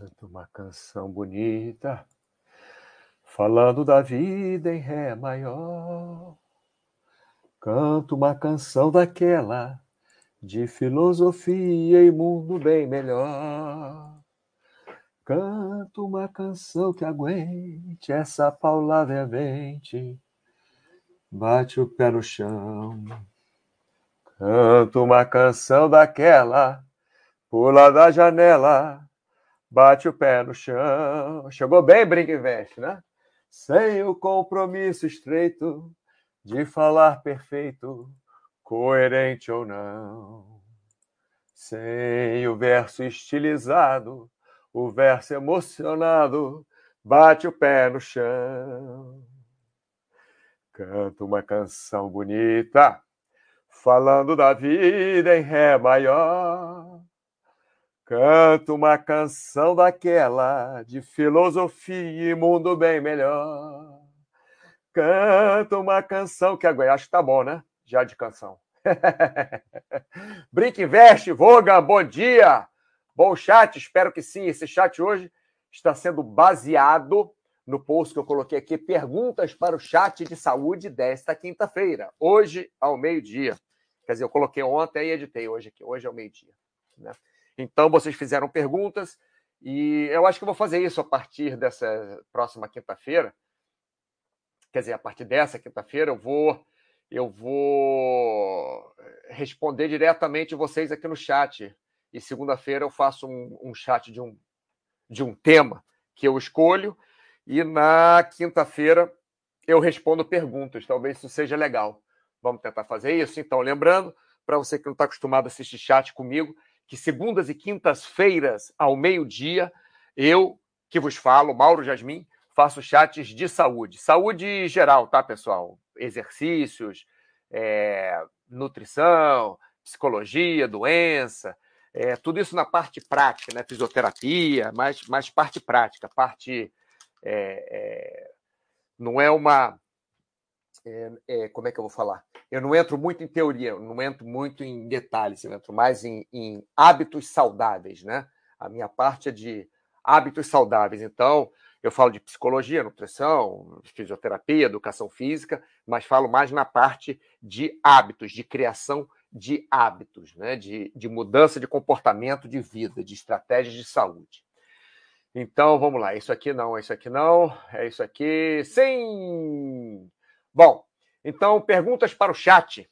Canto uma canção bonita, falando da vida em Ré maior. Canto uma canção daquela de filosofia e mundo bem melhor. Canto uma canção que aguente essa paulada veemente, bate o pé no chão. Canto uma canção daquela, pula da janela, bate o pé no chão. Chegou bem, brinca né? Sem o compromisso estreito de falar perfeito, coerente ou não. Sem o verso estilizado, o verso emocionado, bate o pé no chão. Canta uma canção bonita, falando da vida em Ré maior Canto uma canção daquela de filosofia e mundo bem melhor. Canto uma canção que agora acho que tá bom, né? Já de canção. Brinque Voga, bom dia. Bom chat, espero que sim. Esse chat hoje está sendo baseado no post que eu coloquei aqui, perguntas para o chat de saúde desta quinta-feira, hoje ao meio-dia. Quer dizer, eu coloquei ontem e editei hoje aqui, hoje ao meio-dia. Né? Então, vocês fizeram perguntas e eu acho que vou fazer isso a partir dessa próxima quinta-feira. Quer dizer, a partir dessa quinta-feira eu vou eu vou responder diretamente vocês aqui no chat. E segunda-feira eu faço um, um chat de um, de um tema que eu escolho. E na quinta-feira eu respondo perguntas. Talvez isso seja legal. Vamos tentar fazer isso? Então, lembrando, para você que não está acostumado a assistir chat comigo, que segundas e quintas-feiras, ao meio-dia, eu, que vos falo, Mauro Jasmin, faço chats de saúde. Saúde geral, tá, pessoal? Exercícios, é, nutrição, psicologia, doença, é, tudo isso na parte prática, né? Fisioterapia, mas, mas parte prática, parte. É, é não é uma é, é, como é que eu vou falar? Eu não entro muito em teoria, eu não entro muito em detalhes, eu entro mais em, em hábitos saudáveis, né? A minha parte é de hábitos saudáveis. Então, eu falo de psicologia, nutrição, fisioterapia, educação física, mas falo mais na parte de hábitos, de criação de hábitos, né? de, de mudança de comportamento de vida, de estratégias de saúde. Então, vamos lá. Isso aqui não, isso aqui não, é isso aqui. Sim! Bom, então, perguntas para o chat.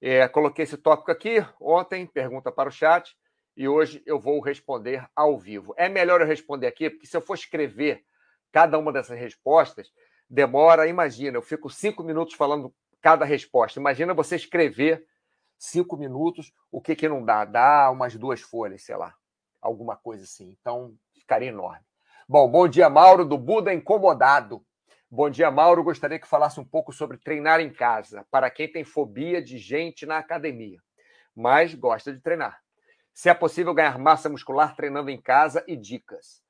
É, coloquei esse tópico aqui ontem, pergunta para o chat, e hoje eu vou responder ao vivo. É melhor eu responder aqui, porque se eu for escrever cada uma dessas respostas, demora, imagina, eu fico cinco minutos falando cada resposta. Imagina você escrever cinco minutos, o que, que não dá? Dá umas duas folhas, sei lá, alguma coisa assim. Então, ficaria enorme. Bom, bom dia, Mauro, do Buda Incomodado. Bom dia, Mauro. Gostaria que falasse um pouco sobre treinar em casa, para quem tem fobia de gente na academia, mas gosta de treinar. Se é possível ganhar massa muscular treinando em casa e dicas.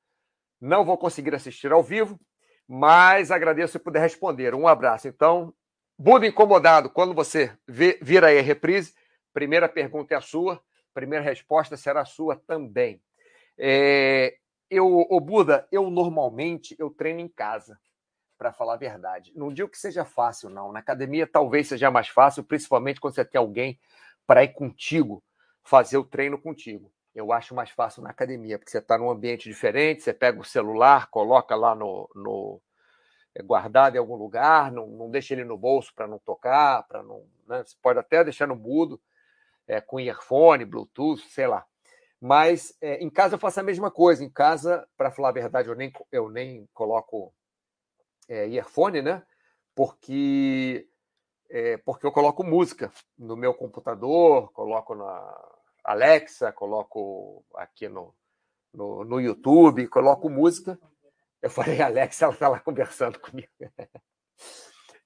Não vou conseguir assistir ao vivo, mas agradeço se puder responder. Um abraço. Então, Buda incomodado, quando você vir aí a reprise, primeira pergunta é a sua, primeira resposta será a sua também. É, eu, o Buda, eu normalmente eu treino em casa para falar a verdade. Não digo que seja fácil, não. Na academia talvez seja mais fácil, principalmente quando você tem alguém para ir contigo, fazer o treino contigo. Eu acho mais fácil na academia, porque você está num ambiente diferente, você pega o celular, coloca lá no, no é, guardado em algum lugar, não, não deixa ele no bolso para não tocar, para não. Né? Você pode até deixar no mudo, é, com earphone, Bluetooth, sei lá. Mas é, em casa eu faço a mesma coisa. Em casa, para falar a verdade, eu nem, eu nem coloco é, earphone, né? Porque, é, porque eu coloco música no meu computador, coloco na Alexa, coloco aqui no, no, no YouTube, coloco música. Eu falei, Alexa, ela está lá conversando comigo.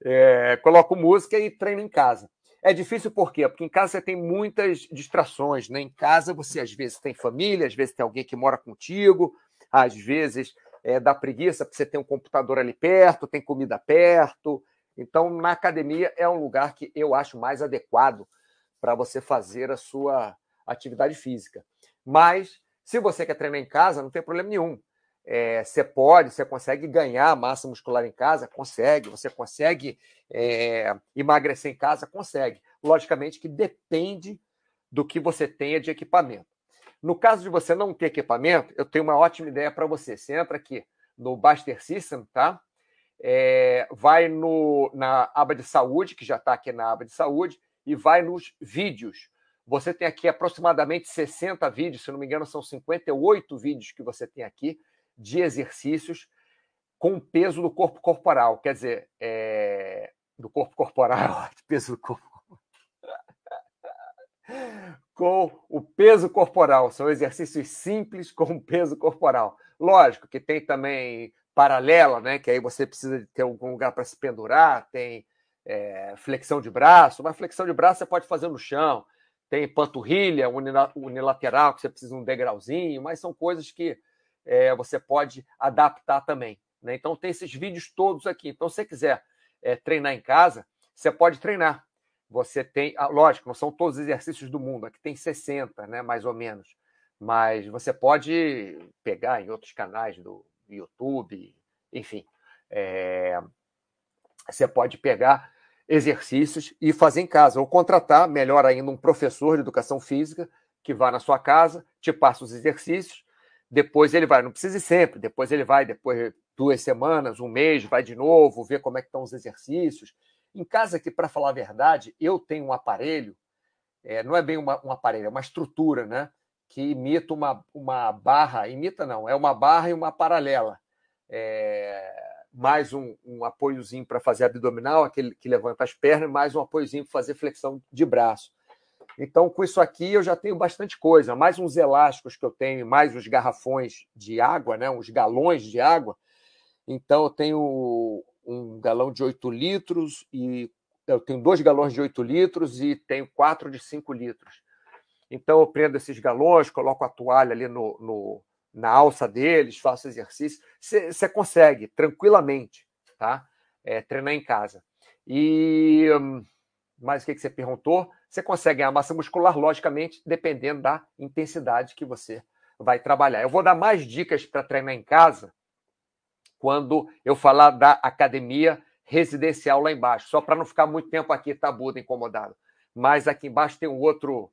É, coloco música e treino em casa. É difícil por quê? Porque em casa você tem muitas distrações, né? Em casa você às vezes tem família, às vezes tem alguém que mora contigo, às vezes é, dá preguiça porque você tem um computador ali perto, tem comida perto. Então, na academia é um lugar que eu acho mais adequado para você fazer a sua atividade física. Mas Se você quer treinar em casa, não tem problema nenhum. É, você pode, você consegue ganhar massa muscular em casa? Consegue. Você consegue é, emagrecer em casa? Consegue. Logicamente que depende do que você tenha de equipamento. No caso de você não ter equipamento, eu tenho uma ótima ideia para você. Você entra aqui no Baster System, tá? É, vai no, na aba de saúde, que já está aqui na aba de saúde, e vai nos vídeos. Você tem aqui aproximadamente 60 vídeos, se não me engano, são 58 vídeos que você tem aqui de exercícios com peso do corpo corporal. Quer dizer, é... do corpo corporal, peso do corpo. Com o peso corporal. São exercícios simples com peso corporal. Lógico que tem também paralela, né? Que aí você precisa ter algum lugar para se pendurar, tem é, flexão de braço, mas flexão de braço você pode fazer no chão, tem panturrilha unilateral, que você precisa de um degrauzinho, mas são coisas que é, você pode adaptar também. Né? Então, tem esses vídeos todos aqui. Então, se você quiser é, treinar em casa, você pode treinar. Você tem, ah, lógico, não são todos os exercícios do mundo, aqui tem 60, né, mais ou menos. Mas você pode pegar em outros canais do YouTube, enfim. É, você pode pegar exercícios e fazer em casa, ou contratar, melhor ainda, um professor de educação física que vá na sua casa, te passa os exercícios, depois ele vai, não precisa ir sempre, depois ele vai, depois duas semanas, um mês, vai de novo, ver como é que estão os exercícios. Em casa que, para falar a verdade, eu tenho um aparelho, é, não é bem uma, um aparelho, é uma estrutura, né? Que imita uma, uma barra, imita não, é uma barra e uma paralela. É, mais um, um apoiozinho para fazer abdominal, aquele que levanta as pernas, mais um apoiozinho para fazer flexão de braço. Então, com isso aqui, eu já tenho bastante coisa. Mais uns elásticos que eu tenho, mais os garrafões de água, né? uns galões de água. Então, eu tenho um galão de 8 litros e eu tenho dois galões de 8 litros e tenho quatro de 5 litros. Então, eu prendo esses galões, coloco a toalha ali no, no na alça deles, faço exercício. Você consegue tranquilamente, tá? É, treinar em casa. E hum, mais o que, que você perguntou? Você consegue ganhar massa muscular, logicamente, dependendo da intensidade que você vai trabalhar. Eu vou dar mais dicas para treinar em casa quando eu falar da academia residencial lá embaixo, só para não ficar muito tempo aqui tabudo, incomodado. Mas aqui embaixo tem um outro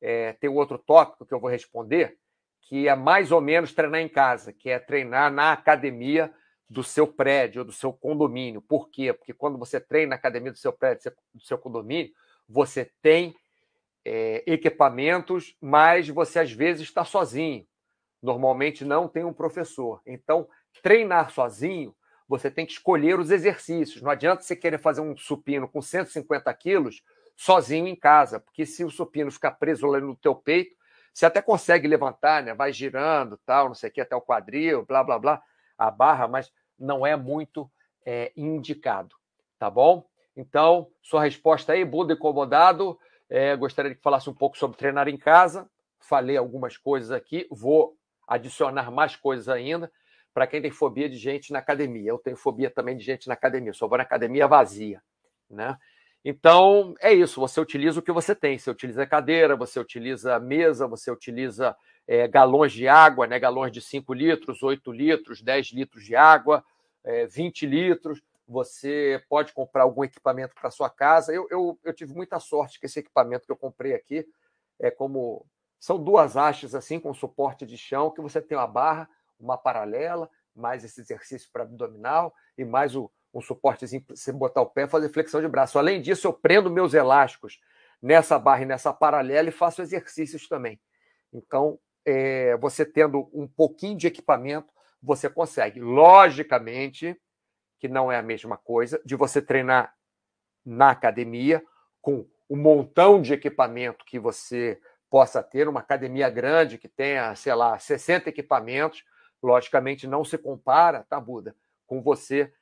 é, tem um outro tópico que eu vou responder, que é mais ou menos treinar em casa, que é treinar na academia do seu prédio, do seu condomínio. Por quê? Porque quando você treina na academia do seu prédio, do seu condomínio, você tem é, equipamentos, mas você às vezes está sozinho. Normalmente não tem um professor. Então, treinar sozinho, você tem que escolher os exercícios. Não adianta você querer fazer um supino com 150 quilos sozinho em casa, porque se o supino ficar preso ali no teu peito, você até consegue levantar, né? Vai girando, tal, não sei o que, até o quadril, blá, blá, blá, a barra, mas não é muito é, indicado, tá bom? Então, sua resposta aí, Buda incomodado, é, gostaria que falasse um pouco sobre treinar em casa. Falei algumas coisas aqui, vou adicionar mais coisas ainda para quem tem fobia de gente na academia. Eu tenho fobia também de gente na academia, só vou na academia vazia, né? Então, é isso. Você utiliza o que você tem. Você utiliza cadeira, você utiliza mesa, você utiliza é, galões de água, né? galões de 5 litros, 8 litros, 10 litros de água, é, 20 litros. Você pode comprar algum equipamento para sua casa. Eu, eu, eu, tive muita sorte que esse equipamento que eu comprei aqui é como. São duas hastes assim, com suporte de chão, que você tem uma barra, uma paralela, mais esse exercício para abdominal e mais o, um suportezinho para você botar o pé e fazer flexão de braço. Além disso, eu prendo meus elásticos nessa barra e nessa paralela e faço exercícios também. Então, é, você tendo um pouquinho de equipamento, você consegue. Logicamente que não é a mesma coisa de você treinar na academia com um montão de equipamento que você possa ter, uma academia grande que tenha, sei lá, 60 equipamentos, logicamente não se compara, tá, Buda, com você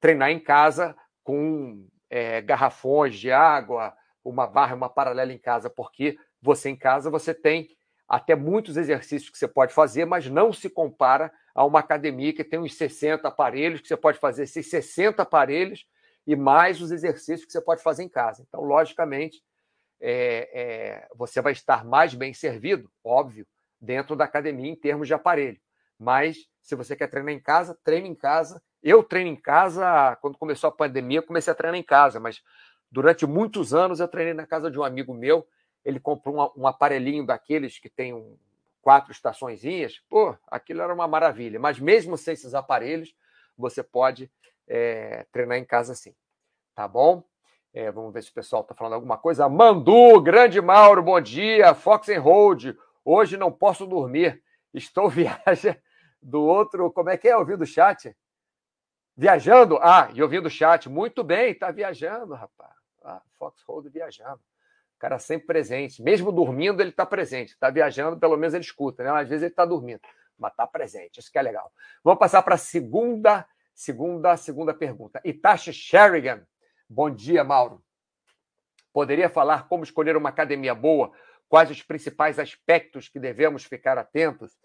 treinar em casa com é, garrafões de água, uma barra, uma paralela em casa, porque você em casa você tem até muitos exercícios que você pode fazer, mas não se compara a uma academia que tem uns 60 aparelhos, que você pode fazer esses 60 aparelhos e mais os exercícios que você pode fazer em casa. Então, logicamente, é, é, você vai estar mais bem servido, óbvio, dentro da academia em termos de aparelho. Mas se você quer treinar em casa, treine em casa. Eu treino em casa, quando começou a pandemia, comecei a treinar em casa, mas durante muitos anos eu treinei na casa de um amigo meu. Ele comprou um, um aparelhinho daqueles que tem um, quatro estaçõezinhas. Pô, aquilo era uma maravilha. Mas mesmo sem esses aparelhos, você pode é, treinar em casa sim. Tá bom? É, vamos ver se o pessoal está falando alguma coisa. Mandu, grande Mauro, bom dia. Fox and Hold, hoje não posso dormir. Estou viajando do outro. Como é que é? Ouvindo o chat? Viajando? Ah, e ouvindo o chat. Muito bem, está viajando, rapaz. Ah, Fox Hold viajando. O cara sempre presente. Mesmo dormindo, ele está presente. Está viajando, pelo menos ele escuta, né? Às vezes ele está dormindo, mas está presente. Isso que é legal. Vamos passar para a segunda, segunda, segunda pergunta. Itachi Sherigan. Bom dia, Mauro. Poderia falar como escolher uma academia boa? Quais os principais aspectos que devemos ficar atentos?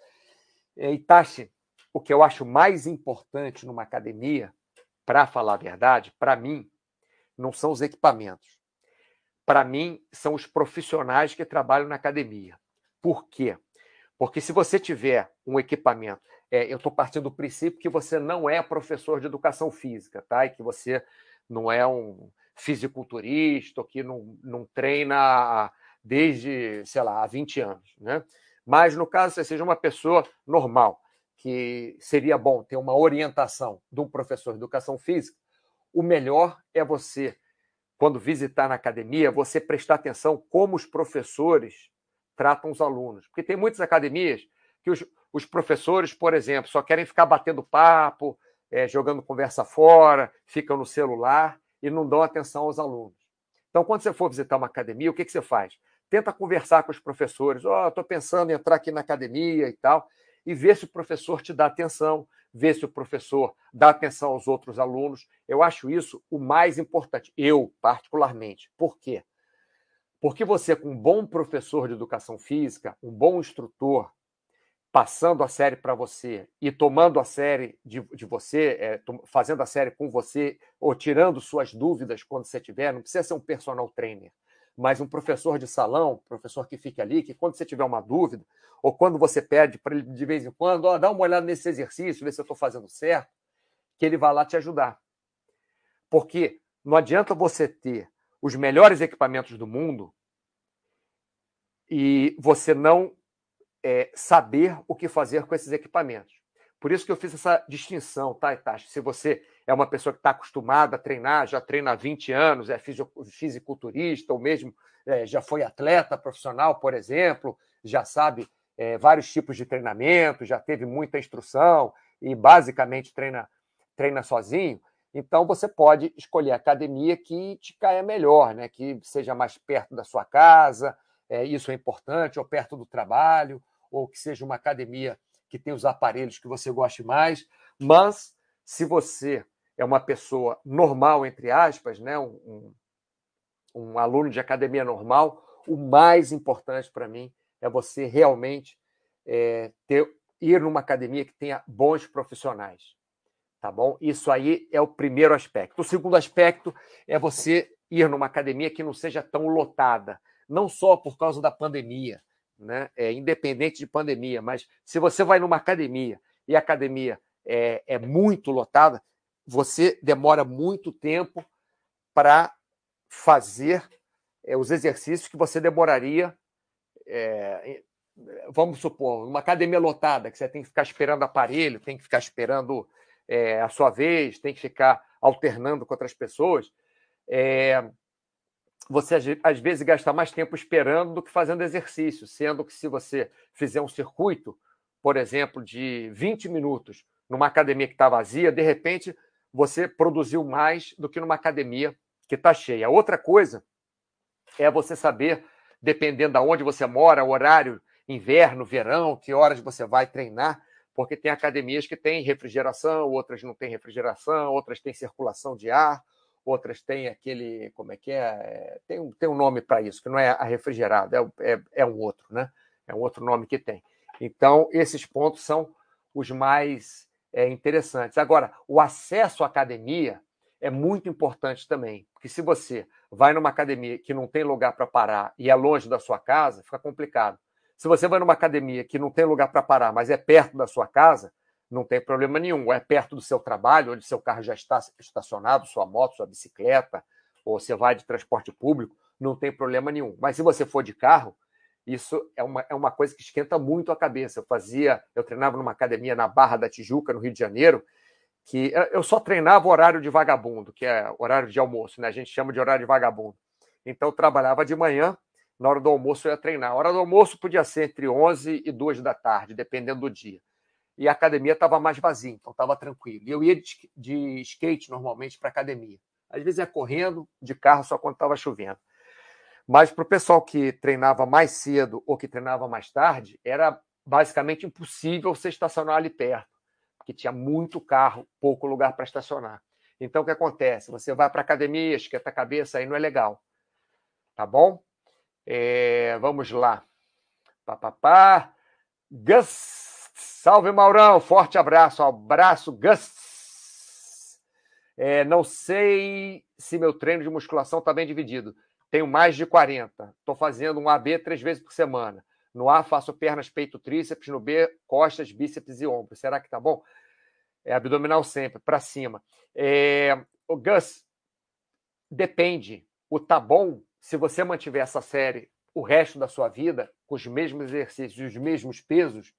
Itachi, o que eu acho mais importante numa academia, para falar a verdade, para mim, não são os equipamentos. Para mim, são os profissionais que trabalham na academia. Por quê? Porque se você tiver um equipamento, é, eu estou partindo do princípio que você não é professor de educação física, tá? E que você não é um fisiculturista, que não, não treina desde, sei lá, há 20 anos, né? Mas no caso você seja uma pessoa normal, que seria bom ter uma orientação de um professor de educação física, o melhor é você, quando visitar na academia, você prestar atenção como os professores tratam os alunos. Porque tem muitas academias que os, os professores, por exemplo, só querem ficar batendo papo, é, jogando conversa fora, ficam no celular e não dão atenção aos alunos. Então, quando você for visitar uma academia, o que, que você faz? Tenta conversar com os professores. Ó, oh, estou pensando em entrar aqui na academia e tal, e ver se o professor te dá atenção, ver se o professor dá atenção aos outros alunos. Eu acho isso o mais importante, eu, particularmente. Por quê? Porque você, com um bom professor de educação física, um bom instrutor, passando a série para você e tomando a série de, de você, é, fazendo a série com você, ou tirando suas dúvidas quando você tiver, não precisa ser um personal trainer mas um professor de salão, professor que fique ali, que quando você tiver uma dúvida, ou quando você pede para ele de vez em quando, ó, dá uma olhada nesse exercício, ver se eu estou fazendo certo, que ele vai lá te ajudar. Porque não adianta você ter os melhores equipamentos do mundo e você não é, saber o que fazer com esses equipamentos. Por isso que eu fiz essa distinção, tá, Itachi? Se você é uma pessoa que está acostumada a treinar, já treina há 20 anos, é fisiculturista, ou mesmo é, já foi atleta profissional, por exemplo, já sabe é, vários tipos de treinamento, já teve muita instrução e basicamente treina, treina sozinho, então você pode escolher a academia que te caia melhor, né? que seja mais perto da sua casa, é, isso é importante, ou perto do trabalho, ou que seja uma academia que tem os aparelhos que você goste mais. Mas se você é uma pessoa normal, entre aspas, né? um, um, um aluno de academia normal, o mais importante para mim é você realmente é, ter, ir numa academia que tenha bons profissionais. Tá bom? Isso aí é o primeiro aspecto. O segundo aspecto é você ir numa academia que não seja tão lotada, não só por causa da pandemia, né? É, independente de pandemia, mas se você vai numa academia e a academia é, é muito lotada, você demora muito tempo para fazer é, os exercícios que você demoraria, é, vamos supor, uma academia lotada, que você tem que ficar esperando aparelho, tem que ficar esperando é, a sua vez, tem que ficar alternando com outras pessoas. você às vezes gasta mais tempo esperando do que fazendo exercício, sendo que se você fizer um circuito, por exemplo, de 20 minutos numa academia que está vazia, de repente você produziu mais do que numa academia que está cheia. Outra coisa é você saber, dependendo de onde você mora, horário, inverno, verão, que horas você vai treinar, porque tem academias que têm refrigeração, outras não têm refrigeração, outras têm circulação de ar, outras têm aquele, como é que é? é tem, um, tem um nome para isso, que não é a refrigerada, é, é, é um outro, né? É um outro nome que tem. Então, esses pontos são os mais é, interessantes. Agora, o acesso à academia é muito importante também, porque se você vai numa academia que não tem lugar para parar e é longe da sua casa, fica complicado. Se você vai numa academia que não tem lugar para parar, mas é perto da sua casa, não tem problema nenhum. Ou é perto do seu trabalho, onde seu carro já está estacionado, sua moto, sua bicicleta, ou você vai de transporte público, não tem problema nenhum. Mas se você for de carro, isso é uma, é uma coisa que esquenta muito a cabeça. Eu fazia, eu treinava numa academia na Barra da Tijuca, no Rio de Janeiro, que eu só treinava horário de vagabundo, que é horário de almoço, né? A gente chama de horário de vagabundo. Então eu trabalhava de manhã, na hora do almoço eu ia treinar. A hora do almoço podia ser entre 11 e 2 da tarde, dependendo do dia. E a academia estava mais vazia, então estava tranquilo. E eu ia de, de skate normalmente para a academia. Às vezes ia correndo, de carro só quando estava chovendo. Mas para o pessoal que treinava mais cedo ou que treinava mais tarde, era basicamente impossível você estacionar ali perto, porque tinha muito carro, pouco lugar para estacionar. Então, o que acontece? Você vai para a academia, esquenta a cabeça, aí não é legal. Tá bom? É, vamos lá. Papapá. Gus. Salve, Maurão. Forte abraço. Abraço, Gus. É, não sei se meu treino de musculação está bem dividido. Tenho mais de 40. Estou fazendo um AB três vezes por semana. No A, faço pernas, peito, tríceps. No B, costas, bíceps e ombros. Será que tá bom? É abdominal sempre, para cima. É... O Gus, depende. O tá bom, se você mantiver essa série o resto da sua vida, com os mesmos exercícios e os mesmos pesos,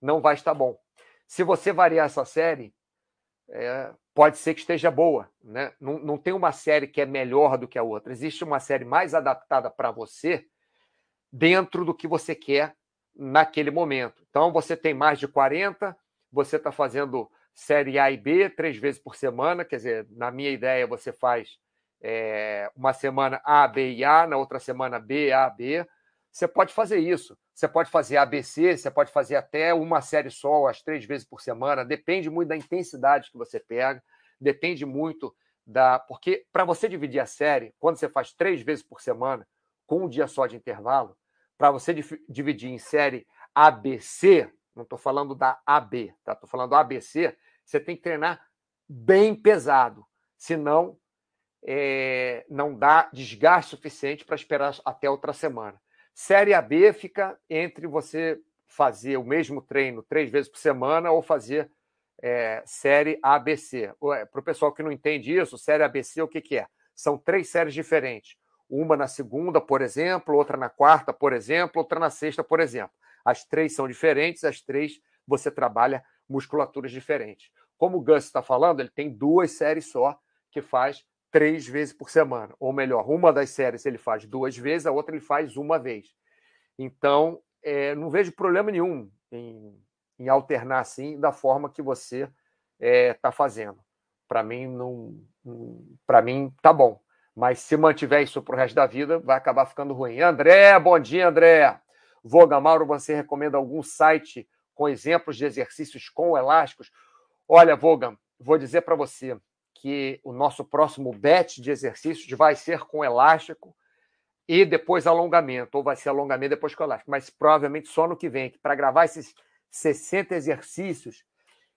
não vai estar bom. Se você variar essa série, é, pode ser que esteja boa. Né? Não, não tem uma série que é melhor do que a outra. Existe uma série mais adaptada para você dentro do que você quer naquele momento. Então, você tem mais de 40, você está fazendo série A e B três vezes por semana, quer dizer, na minha ideia, você faz é, uma semana A, B e A, na outra semana B, A, B. Você pode fazer isso. Você pode fazer ABC, você pode fazer até uma série só, as três vezes por semana. Depende muito da intensidade que você pega, depende muito da. Porque para você dividir a série, quando você faz três vezes por semana, com um dia só de intervalo, para você dividir em série ABC, não estou falando da AB, tá? Estou falando ABC, você tem que treinar bem pesado, senão é, não dá desgaste suficiente para esperar até outra semana. Série AB fica entre você fazer o mesmo treino três vezes por semana ou fazer é, série ABC. Para o pessoal que não entende isso, série ABC o que, que é? São três séries diferentes. Uma na segunda, por exemplo, outra na quarta, por exemplo, outra na sexta, por exemplo. As três são diferentes, as três você trabalha musculaturas diferentes. Como o Gus está falando, ele tem duas séries só que faz três vezes por semana. Ou melhor, uma das séries ele faz duas vezes, a outra ele faz uma vez. Então, é, não vejo problema nenhum em, em, alternar assim da forma que você está é, tá fazendo. Para mim, não, para mim, tá bom. Mas se mantiver isso para o resto da vida, vai acabar ficando ruim. André, bom dia, André. Voga Mauro, você recomenda algum site com exemplos de exercícios com elásticos? Olha, Vogan, vou dizer para você, que o nosso próximo batch de exercícios vai ser com elástico e depois alongamento, ou vai ser alongamento depois com elástico, mas provavelmente só no que vem. Para gravar esses 60 exercícios,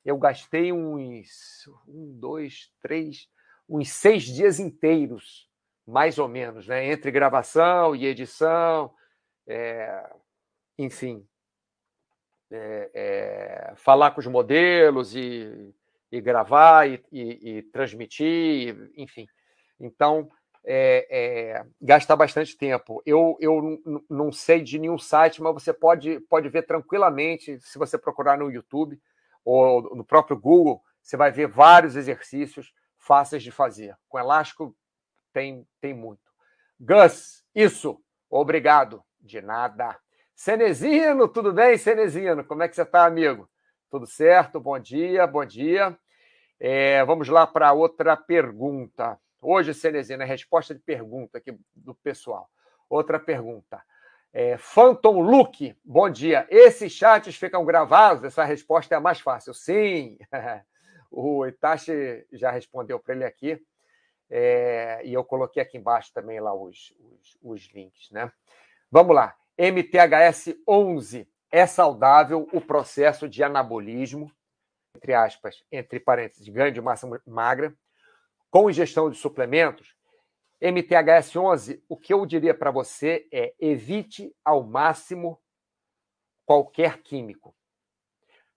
eu gastei uns um, dois, três, uns seis dias inteiros, mais ou menos, né? entre gravação e edição, é, enfim, é, é, falar com os modelos e e gravar e, e, e transmitir, enfim. Então, é, é, gasta bastante tempo. Eu, eu não sei de nenhum site, mas você pode, pode ver tranquilamente, se você procurar no YouTube ou no próprio Google, você vai ver vários exercícios fáceis de fazer. Com elástico tem, tem muito. Gus, isso. Obrigado. De nada. Cenezino, tudo bem, Cenezino? Como é que você está, amigo? Tudo certo? Bom dia, bom dia. É, vamos lá para outra pergunta. Hoje, Cenezina, é resposta de pergunta aqui do pessoal. Outra pergunta. É, Phantom Luke, bom dia. Esses chats ficam gravados? Essa resposta é a mais fácil. Sim. o Itachi já respondeu para ele aqui. É, e eu coloquei aqui embaixo também lá os, os, os links, né? Vamos lá. MTHS 11 é saudável o processo de anabolismo, entre aspas, entre parênteses, ganho de massa magra, com ingestão de suplementos, MTHS 11, o que eu diria para você é evite ao máximo qualquer químico.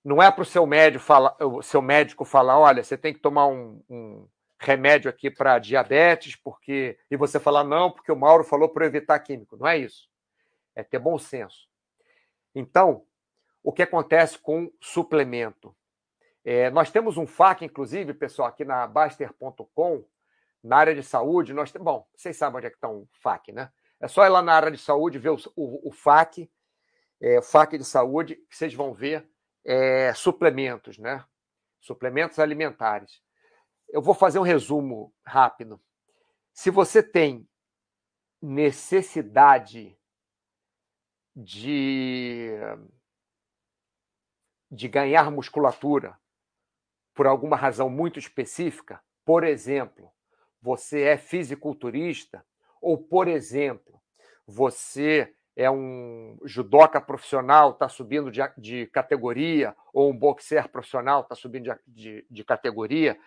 Não é para o seu médico falar, o seu médico falar, olha, você tem que tomar um, um remédio aqui para diabetes, porque e você falar não, porque o Mauro falou para evitar químico. Não é isso. É ter bom senso. Então, o que acontece com suplemento? É, nós temos um FAQ, inclusive, pessoal, aqui na Baster.com, na área de saúde. Nós temos, bom, vocês sabem onde é que está um FAQ, né? É só ir lá na área de saúde ver o, o, o FAQ, é, FAQ de saúde, que vocês vão ver é, suplementos, né? Suplementos alimentares. Eu vou fazer um resumo rápido. Se você tem necessidade de, de ganhar musculatura por alguma razão muito específica, por exemplo, você é fisiculturista, ou, por exemplo, você é um judoca profissional, está subindo de, de, categoria, ou um boxer profissional está subindo de, de, de categoria,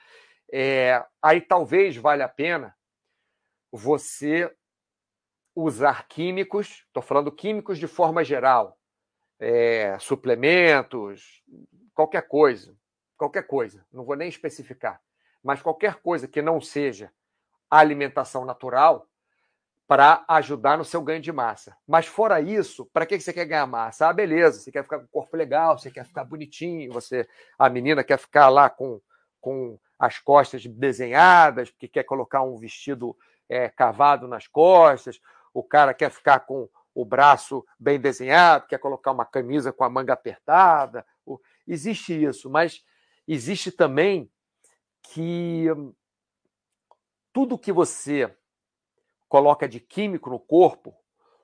é, aí talvez valha a pena você usar químicos, estou falando químicos de forma geral, é, suplementos, qualquer coisa, qualquer coisa, não vou nem especificar, mas qualquer coisa que não seja alimentação natural, para ajudar no seu ganho de massa. Mas fora isso, para que você quer ganhar massa? Ah, beleza, você quer ficar com o corpo legal, você quer ficar bonitinho, você a menina quer ficar lá com, com as costas desenhadas, porque quer colocar um vestido é, cavado nas costas, o cara quer ficar com o braço bem desenhado, quer colocar uma camisa com a manga apertada. Existe isso, mas existe também que tudo que você coloca de químico no corpo,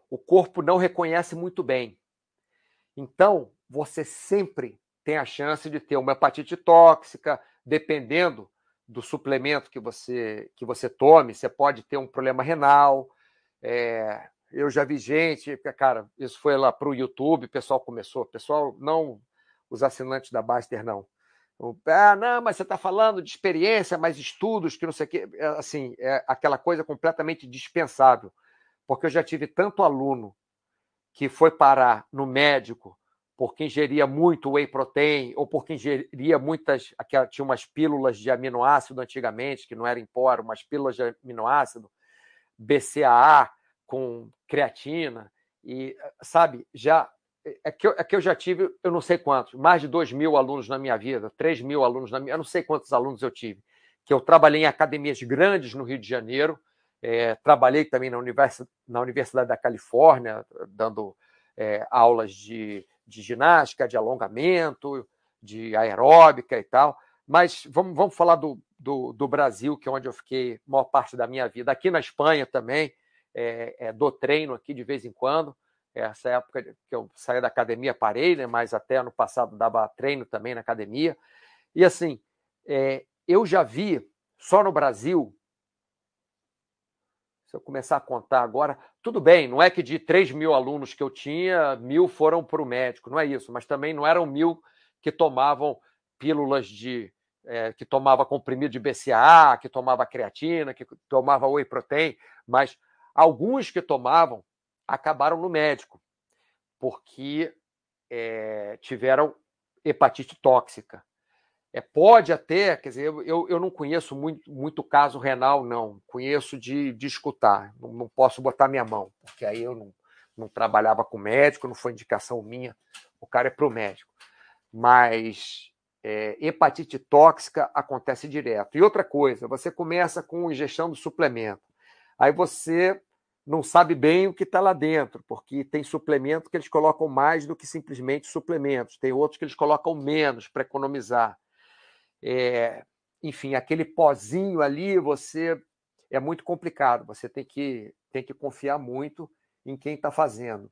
o corpo não reconhece muito bem. Então, você sempre tem a chance de ter uma hepatite tóxica, dependendo do suplemento que você que você tome, você pode ter um problema renal. É, eu já vi gente, cara, isso foi lá para o YouTube, o pessoal começou, pessoal, não os assinantes da Baster, não. Ah, não, mas você está falando de experiência, mais estudos, que não sei o quê. É, assim, é aquela coisa completamente dispensável. Porque eu já tive tanto aluno que foi parar no médico porque ingeria muito whey protein ou porque ingeria muitas. Tinha umas pílulas de aminoácido antigamente, que não era em pó, umas pílulas de aminoácido, BCAA com creatina, e, sabe, já é que, eu, é que eu já tive, eu não sei quantos, mais de 2 mil alunos na minha vida, 3 mil alunos na minha, eu não sei quantos alunos eu tive, que eu trabalhei em academias grandes no Rio de Janeiro, é, trabalhei também na, univers, na Universidade da Califórnia, dando é, aulas de, de ginástica, de alongamento, de aeróbica e tal, mas vamos, vamos falar do, do, do, Brasil, que é onde eu fiquei maior parte da minha vida. Aqui na Espanha também, é, é, dou treino aqui de vez em quando, essa época que eu saí da academia, parei, né? mas até ano passado dava treino também na academia. E assim, é, eu já vi, só no Brasil, se eu começar a contar agora, tudo bem, não é que de 3 mil alunos que eu tinha, mil foram para o médico, não é isso, mas também não eram mil que tomavam pílulas de. É, que tomava comprimido de BCA, que tomava creatina, que tomava whey protein, mas alguns que tomavam acabaram no médico, porque é, tiveram hepatite tóxica. É, pode até, quer dizer, eu, eu não conheço muito, muito caso renal, não. Conheço de, de escutar. Não, não posso botar minha mão, porque aí eu não, não trabalhava com médico, não foi indicação minha. O cara é para o médico. Mas é, hepatite tóxica acontece direto. E outra coisa, você começa com ingestão do suplemento. Aí você não sabe bem o que está lá dentro, porque tem suplemento que eles colocam mais do que simplesmente suplementos, tem outros que eles colocam menos para economizar. É, enfim, aquele pozinho ali, você é muito complicado, você tem que, tem que confiar muito em quem está fazendo.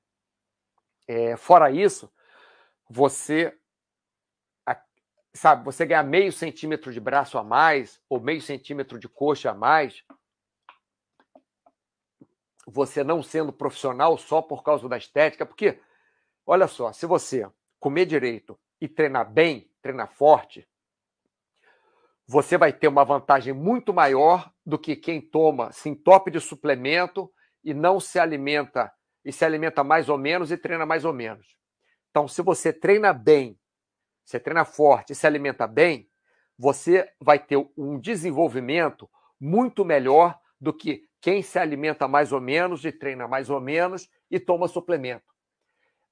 É, fora isso, você sabe, você ganhar meio centímetro de braço a mais ou meio centímetro de coxa a mais, você não sendo profissional só por causa da estética, porque, olha só, se você comer direito e treinar bem, treinar forte, você vai ter uma vantagem muito maior do que quem toma sintope de suplemento e não se alimenta, e se alimenta mais ou menos e treina mais ou menos. Então, se você treina bem, você treina forte e se alimenta bem, você vai ter um desenvolvimento muito melhor do que quem se alimenta mais ou menos e treina mais ou menos e toma suplemento.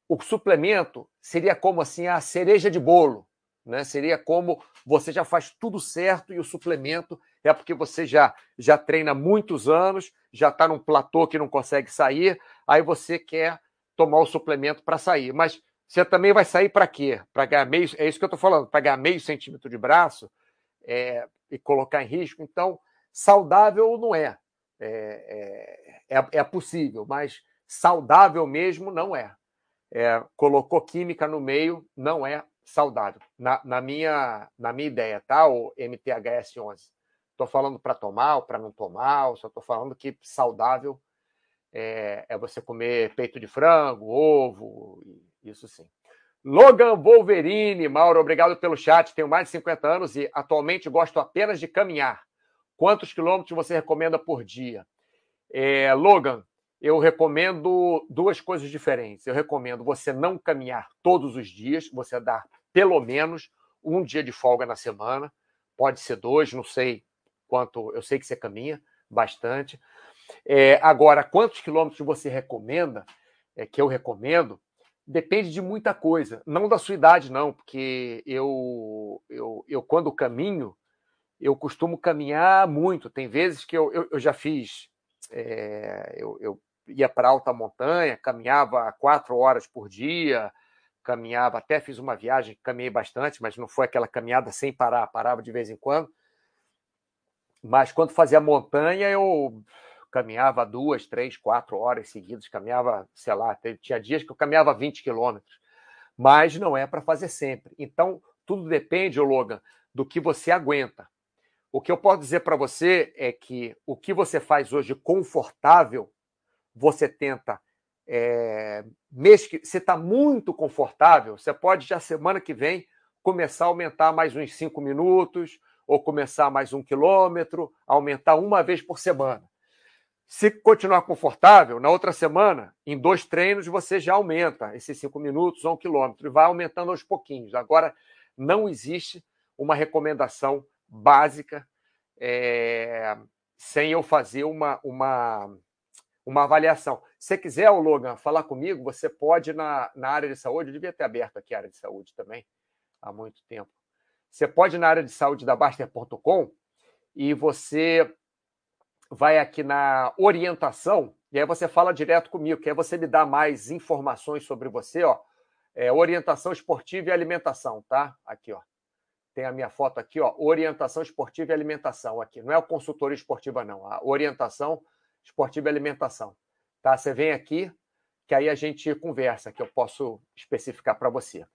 O suplemento seria como assim a cereja de bolo, né? Seria como você já faz tudo certo e o suplemento é porque você já já treina muitos anos, já está num platô que não consegue sair, aí você quer tomar o suplemento para sair. Mas você também vai sair para quê? Para ganhar meio. É isso que eu estou falando, para ganhar meio centímetro de braço é, e colocar em risco. Então, saudável não é. É, é, é, é possível, mas saudável mesmo não é. é. Colocou química no meio, não é saudável. Na, na, minha, na minha ideia, tá? O MTHS11. Estou falando para tomar ou para não tomar, só estou falando que saudável é, é, você comer peito de frango, ovo, isso sim. Logan Wolverine, Mauro, obrigado pelo chat. Tenho mais de 50 anos e atualmente gosto apenas de caminhar. Quantos quilômetros você recomenda por dia? É, Logan, eu recomendo duas coisas diferentes. Eu recomendo você não caminhar todos os dias, você dar pelo menos um dia de folga na semana. Pode ser dois, não sei quanto. Eu sei que você caminha bastante. É, agora, quantos quilômetros você recomenda? É, que eu recomendo, depende de muita coisa. Não da sua idade, não, porque eu, eu, eu quando caminho, eu costumo caminhar muito. Tem vezes que eu, eu, eu já fiz, é, eu, eu ia para alta montanha, caminhava quatro horas por dia, caminhava, até fiz uma viagem, caminhei bastante, mas não foi aquela caminhada sem parar, parava de vez em quando. Mas quando fazia montanha, eu caminhava duas, três, quatro horas seguidas, caminhava, sei lá, tinha dias que eu caminhava 20 quilômetros. Mas não é para fazer sempre. Então, tudo depende, Logan, do que você aguenta. O que eu posso dizer para você é que o que você faz hoje confortável, você tenta. É, mês que você está muito confortável, você pode já semana que vem começar a aumentar mais uns cinco minutos, ou começar mais um quilômetro, aumentar uma vez por semana. Se continuar confortável, na outra semana, em dois treinos, você já aumenta esses cinco minutos ou um quilômetro e vai aumentando aos pouquinhos. Agora, não existe uma recomendação básica, é, sem eu fazer uma, uma, uma avaliação. Se quiser, o Logan, falar comigo, você pode na, na área de saúde, eu devia ter aberto aqui a área de saúde também, há muito tempo. Você pode na área de saúde da Baster.com e você vai aqui na orientação, e aí você fala direto comigo, que aí você me dá mais informações sobre você, ó. É, orientação esportiva e alimentação, tá? Aqui, ó tem a minha foto aqui, ó, orientação esportiva e alimentação aqui. Não é o consultoria esportiva, não, a orientação esportiva e alimentação. Tá? Você vem aqui, que aí a gente conversa, que eu posso especificar para você.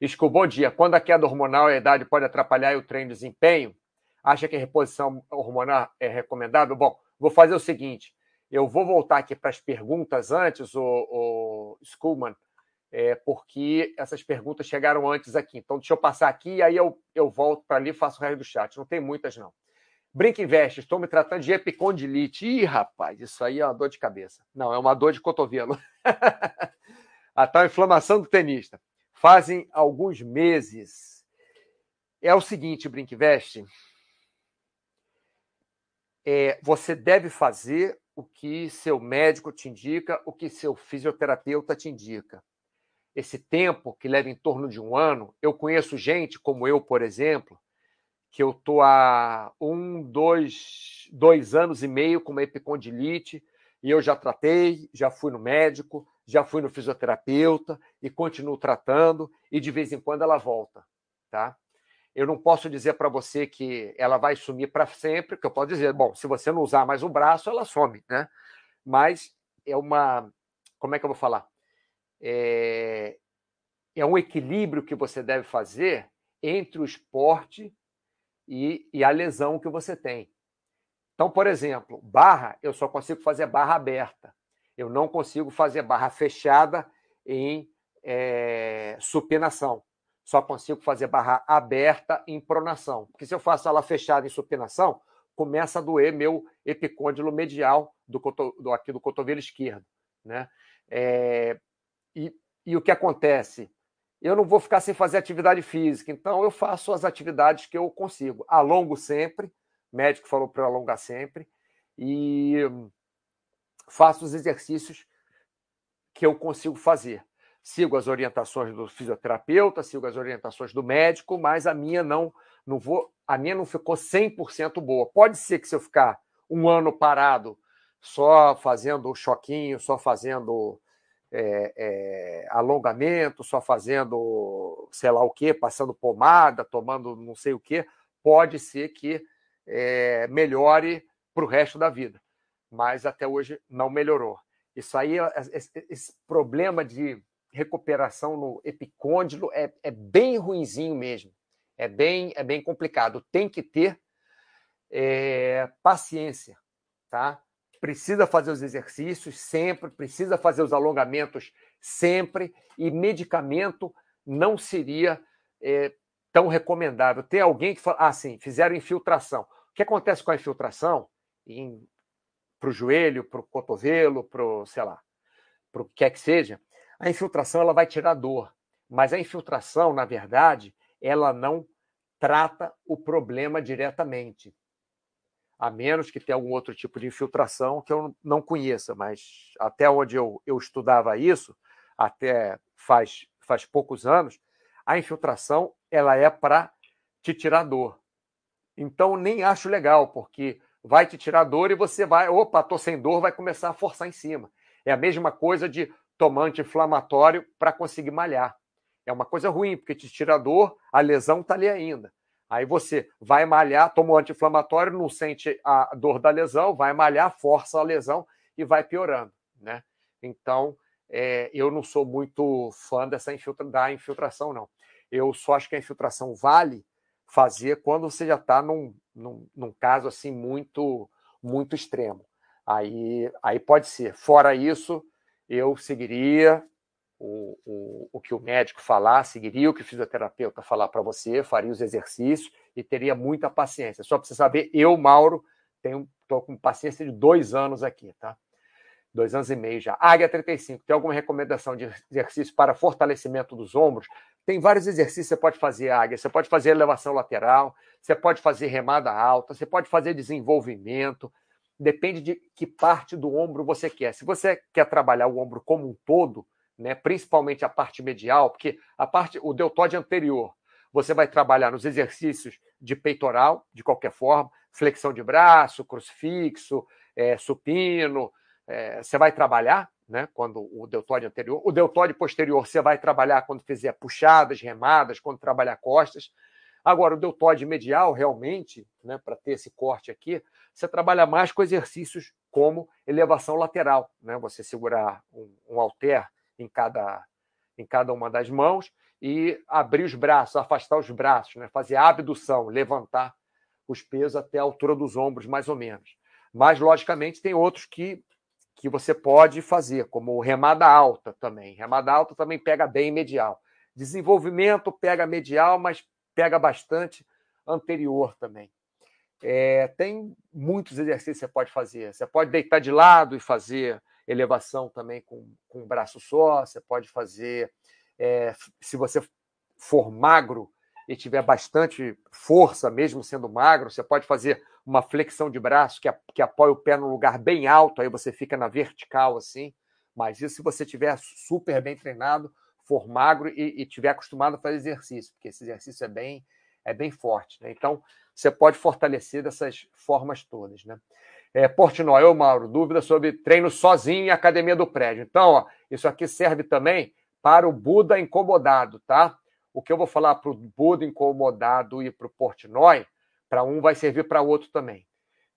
Escobou dia. Quando a queda hormonal e a idade pode atrapalhar o treino de desempenho, acha que a reposição hormonal é recomendável? Bom, vou fazer o seguinte: eu vou voltar aqui para as perguntas antes, o, o Schoolman, é, porque essas perguntas chegaram antes aqui. Então, deixa eu passar aqui e aí eu, eu volto para ali e faço o resto do chat. Não tem muitas, não. Brinca Invest, estou me tratando de epicondilite. Ih, rapaz, isso aí é uma dor de cabeça. Não, é uma dor de cotovelo. a tal inflamação do tenista. Fazem alguns meses. É o seguinte, Brinca Invest. É, você deve fazer o que seu médico te indica, o que seu fisioterapeuta te indica esse tempo, que leva em torno de um ano, eu conheço gente, como eu, por exemplo, que eu estou há um, dois, dois anos e meio com uma epicondilite, e eu já tratei, já fui no médico, já fui no fisioterapeuta e continuo tratando, e de vez em quando ela volta, tá? Eu não posso dizer para você que ela vai sumir para sempre, que eu posso dizer, bom, se você não usar mais o braço, ela some, né? Mas é uma, como é que eu vou falar? é, é um equilíbrio que você deve fazer entre o esporte e, e a lesão que você tem. Então, por exemplo, barra, eu só consigo fazer barra aberta. Eu não consigo fazer barra fechada em é, supinação. Só consigo fazer barra aberta em pronação. Porque se eu faço ela fechada em supinação, começa a doer meu epicôndilo medial do, do aqui do cotovelo esquerdo. Né? É, e, e o que acontece? eu não vou ficar sem fazer atividade física. Então, eu faço as atividades que eu consigo. Alongo sempre, médico falou para alongar sempre, e faço os exercícios que eu consigo fazer. Sigo as orientações do fisioterapeuta, sigo as orientações do médico, mas a minha não, não vou, a minha não ficou 100% boa. Pode ser que se eu ficar um ano parado só fazendo choquinho, só fazendo é, é, alongamento, só fazendo sei lá o que, passando pomada, tomando não sei o que, pode ser que é, melhore para o resto da vida. Mas até hoje não melhorou. Isso aí, esse, esse problema de recuperação no epicôndilo é, é bem ruinzinho mesmo. É bem, é bem complicado. Tem que ter é, paciência, tá? precisa fazer os exercícios sempre, precisa fazer os alongamentos sempre, e medicamento não seria é, tão recomendável. Tem alguém que fala, ah, sim, fizeram infiltração. O que acontece com a infiltração? Para o joelho, para o cotovelo, para o, sei lá, para o que quer que seja, a infiltração ela vai tirar dor. Mas a infiltração, na verdade, ela não trata o problema diretamente a menos que tenha algum outro tipo de infiltração que eu não conheça, mas até onde eu, eu estudava isso, até faz, faz poucos anos, a infiltração ela é para te tirar dor. Então nem acho legal, porque vai te tirar dor e você vai, opa, tô sem dor, vai começar a forçar em cima. É a mesma coisa de tomar anti-inflamatório para conseguir malhar. É uma coisa ruim, porque te tira dor, a lesão está ali ainda. Aí você vai malhar, toma um anti-inflamatório, não sente a dor da lesão, vai malhar, força a lesão e vai piorando, né? Então, é, eu não sou muito fã dessa infiltra, da infiltração, não. Eu só acho que a infiltração vale fazer quando você já está num, num, num, caso assim muito muito extremo. Aí, aí pode ser. Fora isso, eu seguiria o, o, o que o médico falar, seguiria o que o fisioterapeuta falar para você, faria os exercícios e teria muita paciência. Só para você saber, eu, Mauro, estou com paciência de dois anos aqui, tá? Dois anos e meio já. Águia 35, tem alguma recomendação de exercício para fortalecimento dos ombros? Tem vários exercícios que você pode fazer, Águia. Você pode fazer elevação lateral, você pode fazer remada alta, você pode fazer desenvolvimento. Depende de que parte do ombro você quer. Se você quer trabalhar o ombro como um todo, né, principalmente a parte medial, porque a parte, o deltóide anterior, você vai trabalhar nos exercícios de peitoral, de qualquer forma, flexão de braço, crucifixo, é, supino, é, você vai trabalhar, né, quando o deltóide anterior, o deltóide posterior você vai trabalhar quando fizer puxadas, remadas, quando trabalhar costas. Agora, o deltóide medial, realmente, né, para ter esse corte aqui, você trabalha mais com exercícios como elevação lateral, né? Você segurar um, um halter em cada, em cada uma das mãos e abrir os braços, afastar os braços, né? fazer a abdução, levantar os pesos até a altura dos ombros, mais ou menos. Mas, logicamente, tem outros que, que você pode fazer, como remada alta também. Remada alta também pega bem medial. Desenvolvimento pega medial, mas pega bastante anterior também. É, tem muitos exercícios que você pode fazer. Você pode deitar de lado e fazer elevação também com, com um braço só, você pode fazer, é, se você for magro e tiver bastante força, mesmo sendo magro, você pode fazer uma flexão de braço que, que apoia o pé num lugar bem alto, aí você fica na vertical assim. Mas isso se você tiver super bem treinado, for magro e, e tiver acostumado a fazer exercício, porque esse exercício é bem, é bem forte. Né? Então, você pode fortalecer dessas formas todas. Né? É, Portnoy, ô Mauro, dúvida sobre treino sozinho em academia do prédio. Então, ó, isso aqui serve também para o Buda incomodado, tá? O que eu vou falar para o Buda incomodado e para o Portnoy, para um vai servir para o outro também.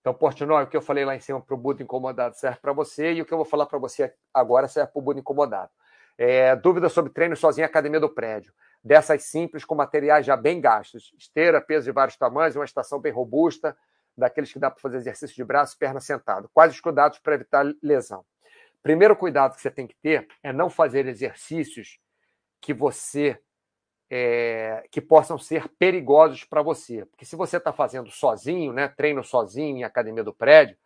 Então, Portnoy, o que eu falei lá em cima para o Buda incomodado serve para você, e o que eu vou falar para você agora serve para o Buda incomodado. É, dúvida sobre treino sozinho em academia do prédio. Dessas simples, com materiais já bem gastos. Esteira, peso de vários tamanhos, uma estação bem robusta, daqueles que dá para fazer exercício de braço, perna sentado. Quais os cuidados para evitar lesão? Primeiro cuidado que você tem que ter é não fazer exercícios que você é, que possam ser perigosos para você. Porque se você está fazendo sozinho, né, treino sozinho em academia do prédio,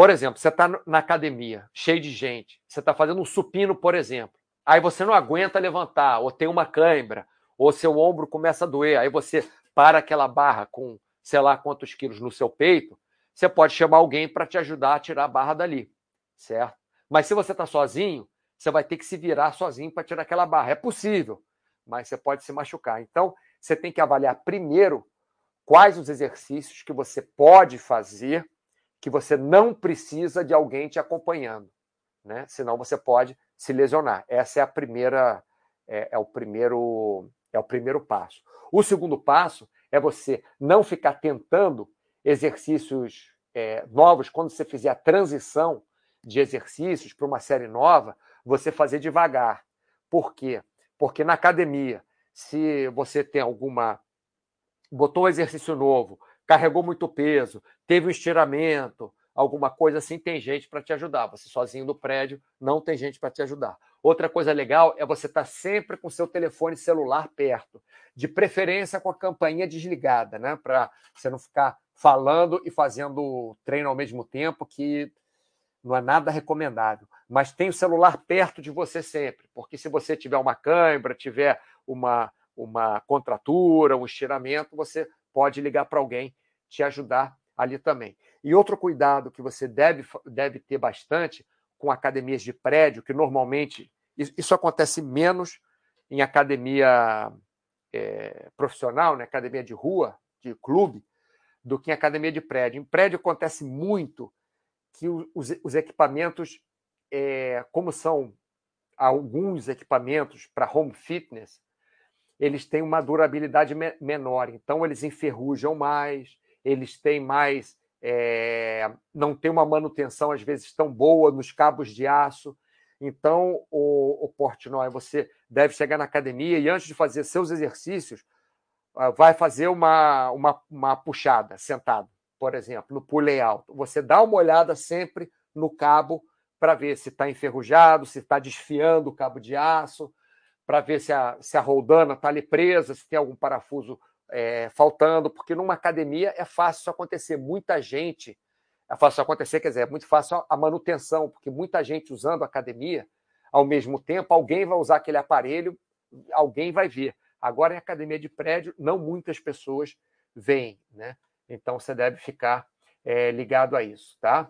por exemplo, você está na academia, cheio de gente, você está fazendo um supino, por exemplo. aí você não aguenta levantar, ou tem uma cãibra, ou seu ombro começa a doer, aí você para aquela barra com sei lá quantos quilos no seu peito, você pode chamar alguém para te ajudar a tirar a barra dali, certo? Mas se você está sozinho, você vai ter que se virar sozinho para tirar aquela barra. É possível, mas você pode se machucar. Então, você tem que avaliar primeiro quais os exercícios que você pode fazer que você não precisa de alguém te acompanhando, né? Senão você pode se lesionar. Essa é a primeira é, é o primeiro é o primeiro passo. O segundo passo é você não ficar tentando exercícios é, novos quando você fizer a transição de exercícios para uma série nova, você fazer devagar. Por quê? Porque na academia, se você tem alguma. botou um exercício novo, carregou muito peso, teve um estiramento, alguma coisa assim, tem gente para te ajudar. Você sozinho no prédio não tem gente para te ajudar. Outra coisa legal é você estar tá sempre com seu telefone celular perto, de preferência com a campainha desligada, né? Para você não ficar falando e fazendo treino ao mesmo tempo, que não é nada recomendável. Mas tem o celular perto de você sempre, porque se você tiver uma câimbra, tiver uma, uma contratura, um estiramento, você pode ligar para alguém te ajudar ali também. E outro cuidado que você deve, deve ter bastante com academias de prédio, que normalmente isso acontece menos em academia é, profissional, né, academia de rua, de clube, do que em academia de prédio. Em prédio acontece muito que os, os equipamentos, é, como são alguns equipamentos para home fitness, eles têm uma durabilidade me menor, então eles enferrujam mais, eles têm mais. É, não tem uma manutenção, às vezes, tão boa nos cabos de aço. Então, o, o Portnoy, você deve chegar na academia e, antes de fazer seus exercícios, ah, vai fazer uma, uma, uma puxada sentado, por exemplo, no pulley alto. Você dá uma olhada sempre no cabo para ver se está enferrujado, se está desfiando o cabo de aço, para ver se a, se a roldana está ali presa, se tem algum parafuso é, faltando, porque numa academia é fácil isso acontecer. Muita gente, é fácil acontecer, quer dizer, é muito fácil a manutenção, porque muita gente usando a academia, ao mesmo tempo, alguém vai usar aquele aparelho, alguém vai ver. Agora, em academia de prédio, não muitas pessoas veem, né? Então, você deve ficar é, ligado a isso, tá?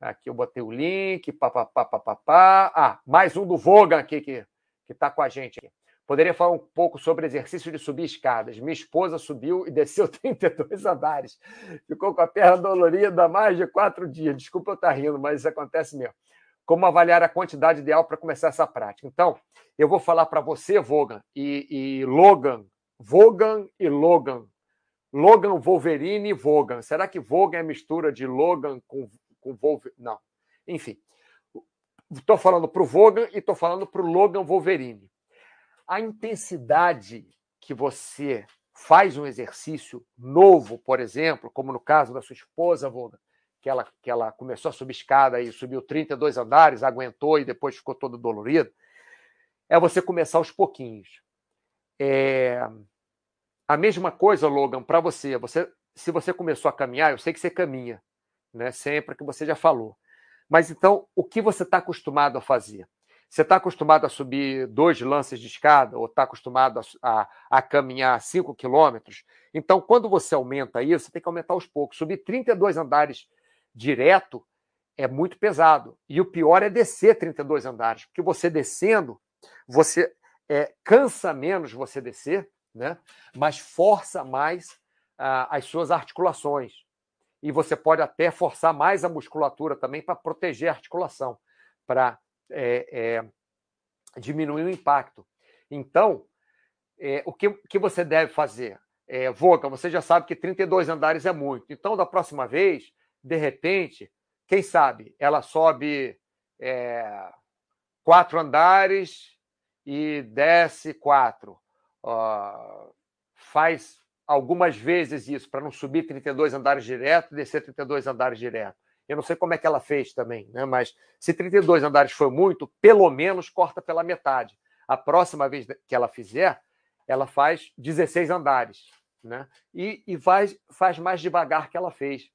Aqui eu botei o link, papapá, papapá. Ah, mais um do Vogan aqui que está com a gente aqui. Poderia falar um pouco sobre exercício de subir escadas. Minha esposa subiu e desceu 32 andares. Ficou com a perna dolorida há mais de quatro dias. Desculpa eu estar rindo, mas isso acontece mesmo. Como avaliar a quantidade ideal para começar essa prática? Então, eu vou falar para você, Vogan, e, e Logan. Vogan e Logan. Logan, Wolverine e Vogan. Será que Vogan é mistura de Logan com, com Wolverine? Não. Enfim. Estou falando para o Vogan e estou falando para o Logan Wolverine a intensidade que você faz um exercício novo, por exemplo, como no caso da sua esposa, Volga, que ela, que ela começou a subir escada e subiu 32 andares, aguentou e depois ficou todo dolorido, é você começar aos pouquinhos. É... A mesma coisa, Logan, para você. você. Se você começou a caminhar, eu sei que você caminha, né? sempre que você já falou. Mas então, o que você está acostumado a fazer? Você está acostumado a subir dois lances de escada ou está acostumado a, a, a caminhar cinco quilômetros? Então, quando você aumenta isso, você tem que aumentar aos poucos. Subir 32 andares direto é muito pesado. E o pior é descer 32 andares, porque você descendo, você é, cansa menos você descer, né? mas força mais ah, as suas articulações. E você pode até forçar mais a musculatura também para proteger a articulação, para é, é, diminuir o impacto. Então, é, o que, que você deve fazer? É, Voca, você já sabe que 32 andares é muito. Então, da próxima vez, de repente, quem sabe, ela sobe é, quatro andares e desce quatro. Uh, faz algumas vezes isso, para não subir 32 andares direto e descer 32 andares direto. Eu não sei como é que ela fez também, né? mas se 32 andares foi muito, pelo menos corta pela metade. A próxima vez que ela fizer, ela faz 16 andares. Né? E, e faz, mais devagar que ela fez.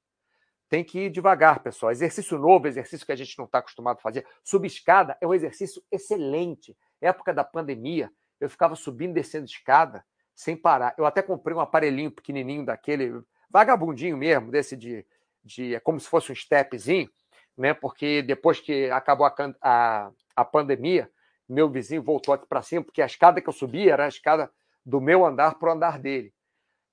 Tem que ir devagar, pessoal. Exercício novo, exercício que a gente não está acostumado a fazer. Subescada é um exercício excelente. Época da pandemia, eu ficava subindo e descendo escada sem parar. Eu até comprei um aparelhinho pequenininho daquele, vagabundinho mesmo, desse de, de é como se fosse um stepzinho, né? Porque depois que acabou a, a, a pandemia, meu vizinho voltou aqui para cima, porque a escada que eu subia era a escada do meu andar para o andar dele.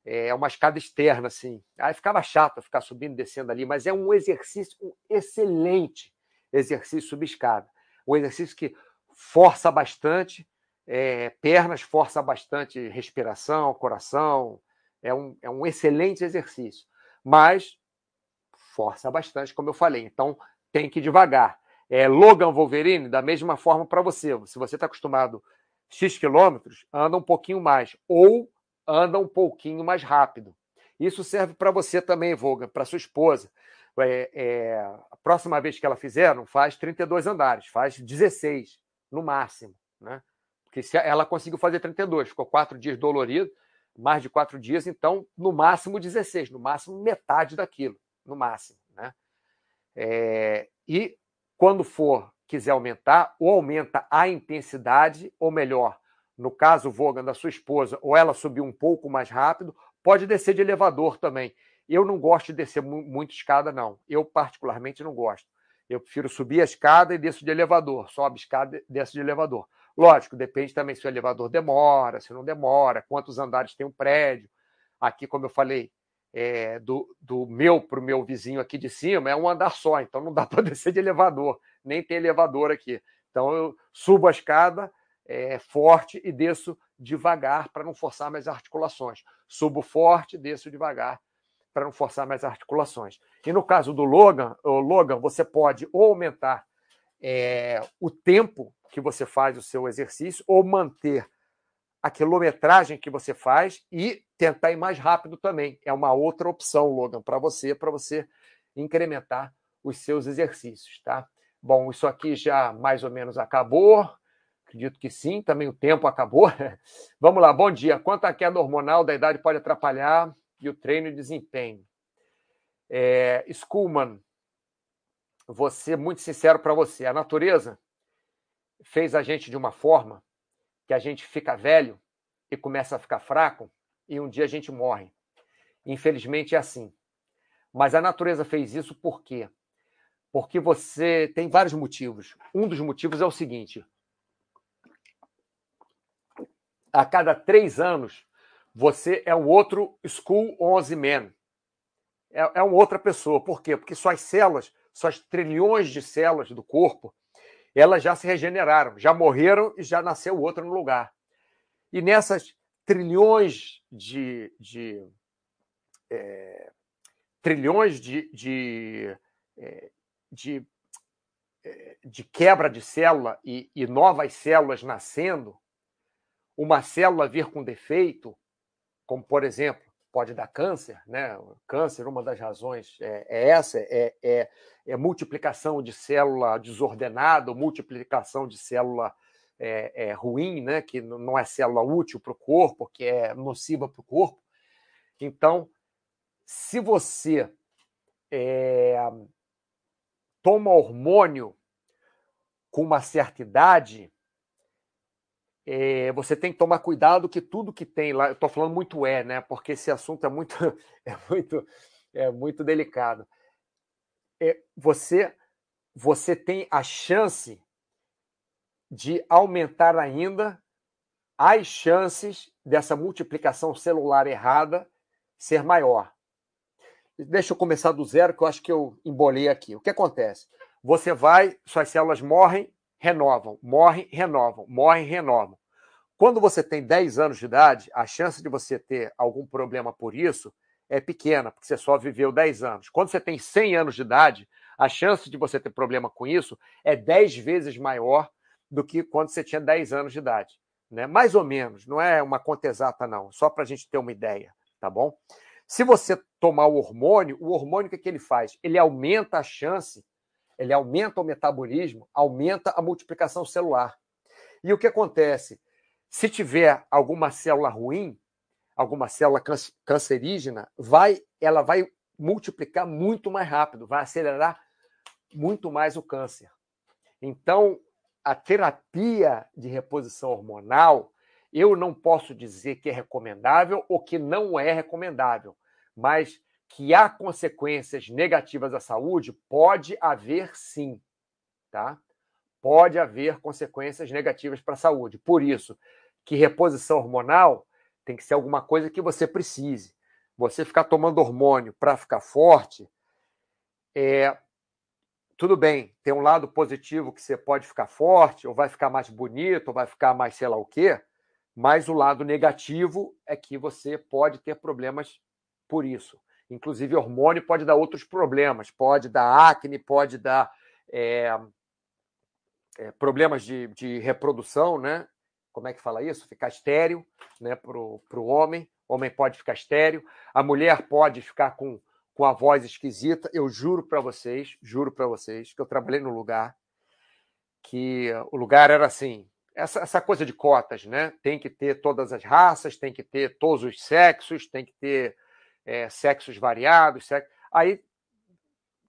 É uma escada externa, assim. Aí ficava chato ficar subindo e descendo ali, mas é um exercício, um excelente exercício subir escada. Um exercício que força bastante é, pernas, força bastante respiração, coração. É um, é um excelente exercício. Mas força bastante, como eu falei. Então, tem que ir devagar. É, Logan Wolverine, da mesma forma para você. Se você está acostumado X quilômetros, anda um pouquinho mais. Ou anda um pouquinho mais rápido. Isso serve para você também, Voga, para sua esposa. É, é, a próxima vez que ela fizer, não faz 32 andares, faz 16 no máximo. Né? Porque se ela conseguiu fazer 32, ficou quatro dias dolorido, mais de quatro dias, então, no máximo 16, no máximo metade daquilo, no máximo. Né? É, e quando for quiser aumentar, ou aumenta a intensidade, ou melhor, no caso, Vogan, da sua esposa, ou ela subir um pouco mais rápido, pode descer de elevador também. Eu não gosto de descer muito escada, não. Eu, particularmente, não gosto. Eu prefiro subir a escada e desço de elevador. Sobe escada e desço de elevador. Lógico, depende também se o elevador demora, se não demora, quantos andares tem um prédio. Aqui, como eu falei, é, do, do meu para o meu vizinho aqui de cima é um andar só, então não dá para descer de elevador, nem tem elevador aqui. Então eu subo a escada é, forte e desço devagar para não forçar mais articulações. Subo forte, desço devagar para não forçar mais articulações. E no caso do Logan, o Logan, você pode ou aumentar é, o tempo que você faz o seu exercício ou manter a quilometragem que você faz e tentar ir mais rápido também. É uma outra opção, Logan, para você, para você incrementar os seus exercícios, tá? Bom, isso aqui já mais ou menos acabou. Acredito que sim, também o tempo acabou. Vamos lá, bom dia. Quanto à queda hormonal da idade pode atrapalhar e o treino e desempenho? É, Skullman, vou ser muito sincero para você. A natureza fez a gente de uma forma que a gente fica velho e começa a ficar fraco e um dia a gente morre. Infelizmente é assim. Mas a natureza fez isso por quê? Porque você tem vários motivos. Um dos motivos é o seguinte: a cada três anos você é um outro School 11 Man. É, é uma outra pessoa. Por quê? Porque suas células, suas trilhões de células do corpo, elas já se regeneraram, já morreram e já nasceu outra no lugar. E nessas trilhões de, de é, trilhões de, de, é, de, é, de, quebra de célula e, e novas células nascendo, uma célula vir com defeito, como por exemplo, pode dar câncer, né? Câncer, uma das razões é, é essa, é, é, é, multiplicação de célula desordenada, multiplicação de célula é, é ruim, né? Que não é célula útil para o corpo, que é nociva para o corpo. Então, se você é, toma hormônio com uma certa idade, é, você tem que tomar cuidado que tudo que tem lá, eu estou falando muito é, né? Porque esse assunto é muito, é muito, é muito delicado. É, você, você tem a chance de aumentar ainda as chances dessa multiplicação celular errada ser maior. Deixa eu começar do zero, que eu acho que eu embolei aqui. O que acontece? Você vai, suas células morrem, renovam, morrem, renovam, morrem, renovam. Quando você tem 10 anos de idade, a chance de você ter algum problema por isso é pequena, porque você só viveu 10 anos. Quando você tem 100 anos de idade, a chance de você ter problema com isso é 10 vezes maior do que quando você tinha 10 anos de idade. Né? Mais ou menos, não é uma conta exata, não, só para a gente ter uma ideia, tá bom? Se você tomar o hormônio, o hormônio o que, que ele faz? Ele aumenta a chance ele aumenta o metabolismo, aumenta a multiplicação celular. E o que acontece? Se tiver alguma célula ruim, alguma célula cancerígena, vai, ela vai multiplicar muito mais rápido, vai acelerar muito mais o câncer. Então, a terapia de reposição hormonal, eu não posso dizer que é recomendável ou que não é recomendável, mas que há consequências negativas à saúde, pode haver sim, tá? Pode haver consequências negativas para a saúde. Por isso, que reposição hormonal tem que ser alguma coisa que você precise. Você ficar tomando hormônio para ficar forte, é, tudo bem, tem um lado positivo que você pode ficar forte, ou vai ficar mais bonito, ou vai ficar mais sei lá o quê, mas o lado negativo é que você pode ter problemas por isso. Inclusive, hormônio pode dar outros problemas, pode dar acne, pode dar é, é, problemas de, de reprodução, né? Como é que fala isso? Ficar estéreo né, para o homem. O homem pode ficar estéreo. A mulher pode ficar com, com a voz esquisita. Eu juro para vocês, juro para vocês, que eu trabalhei no lugar que o lugar era assim, essa, essa coisa de cotas, né? Tem que ter todas as raças, tem que ter todos os sexos, tem que ter é, sexos variados. Sex... Aí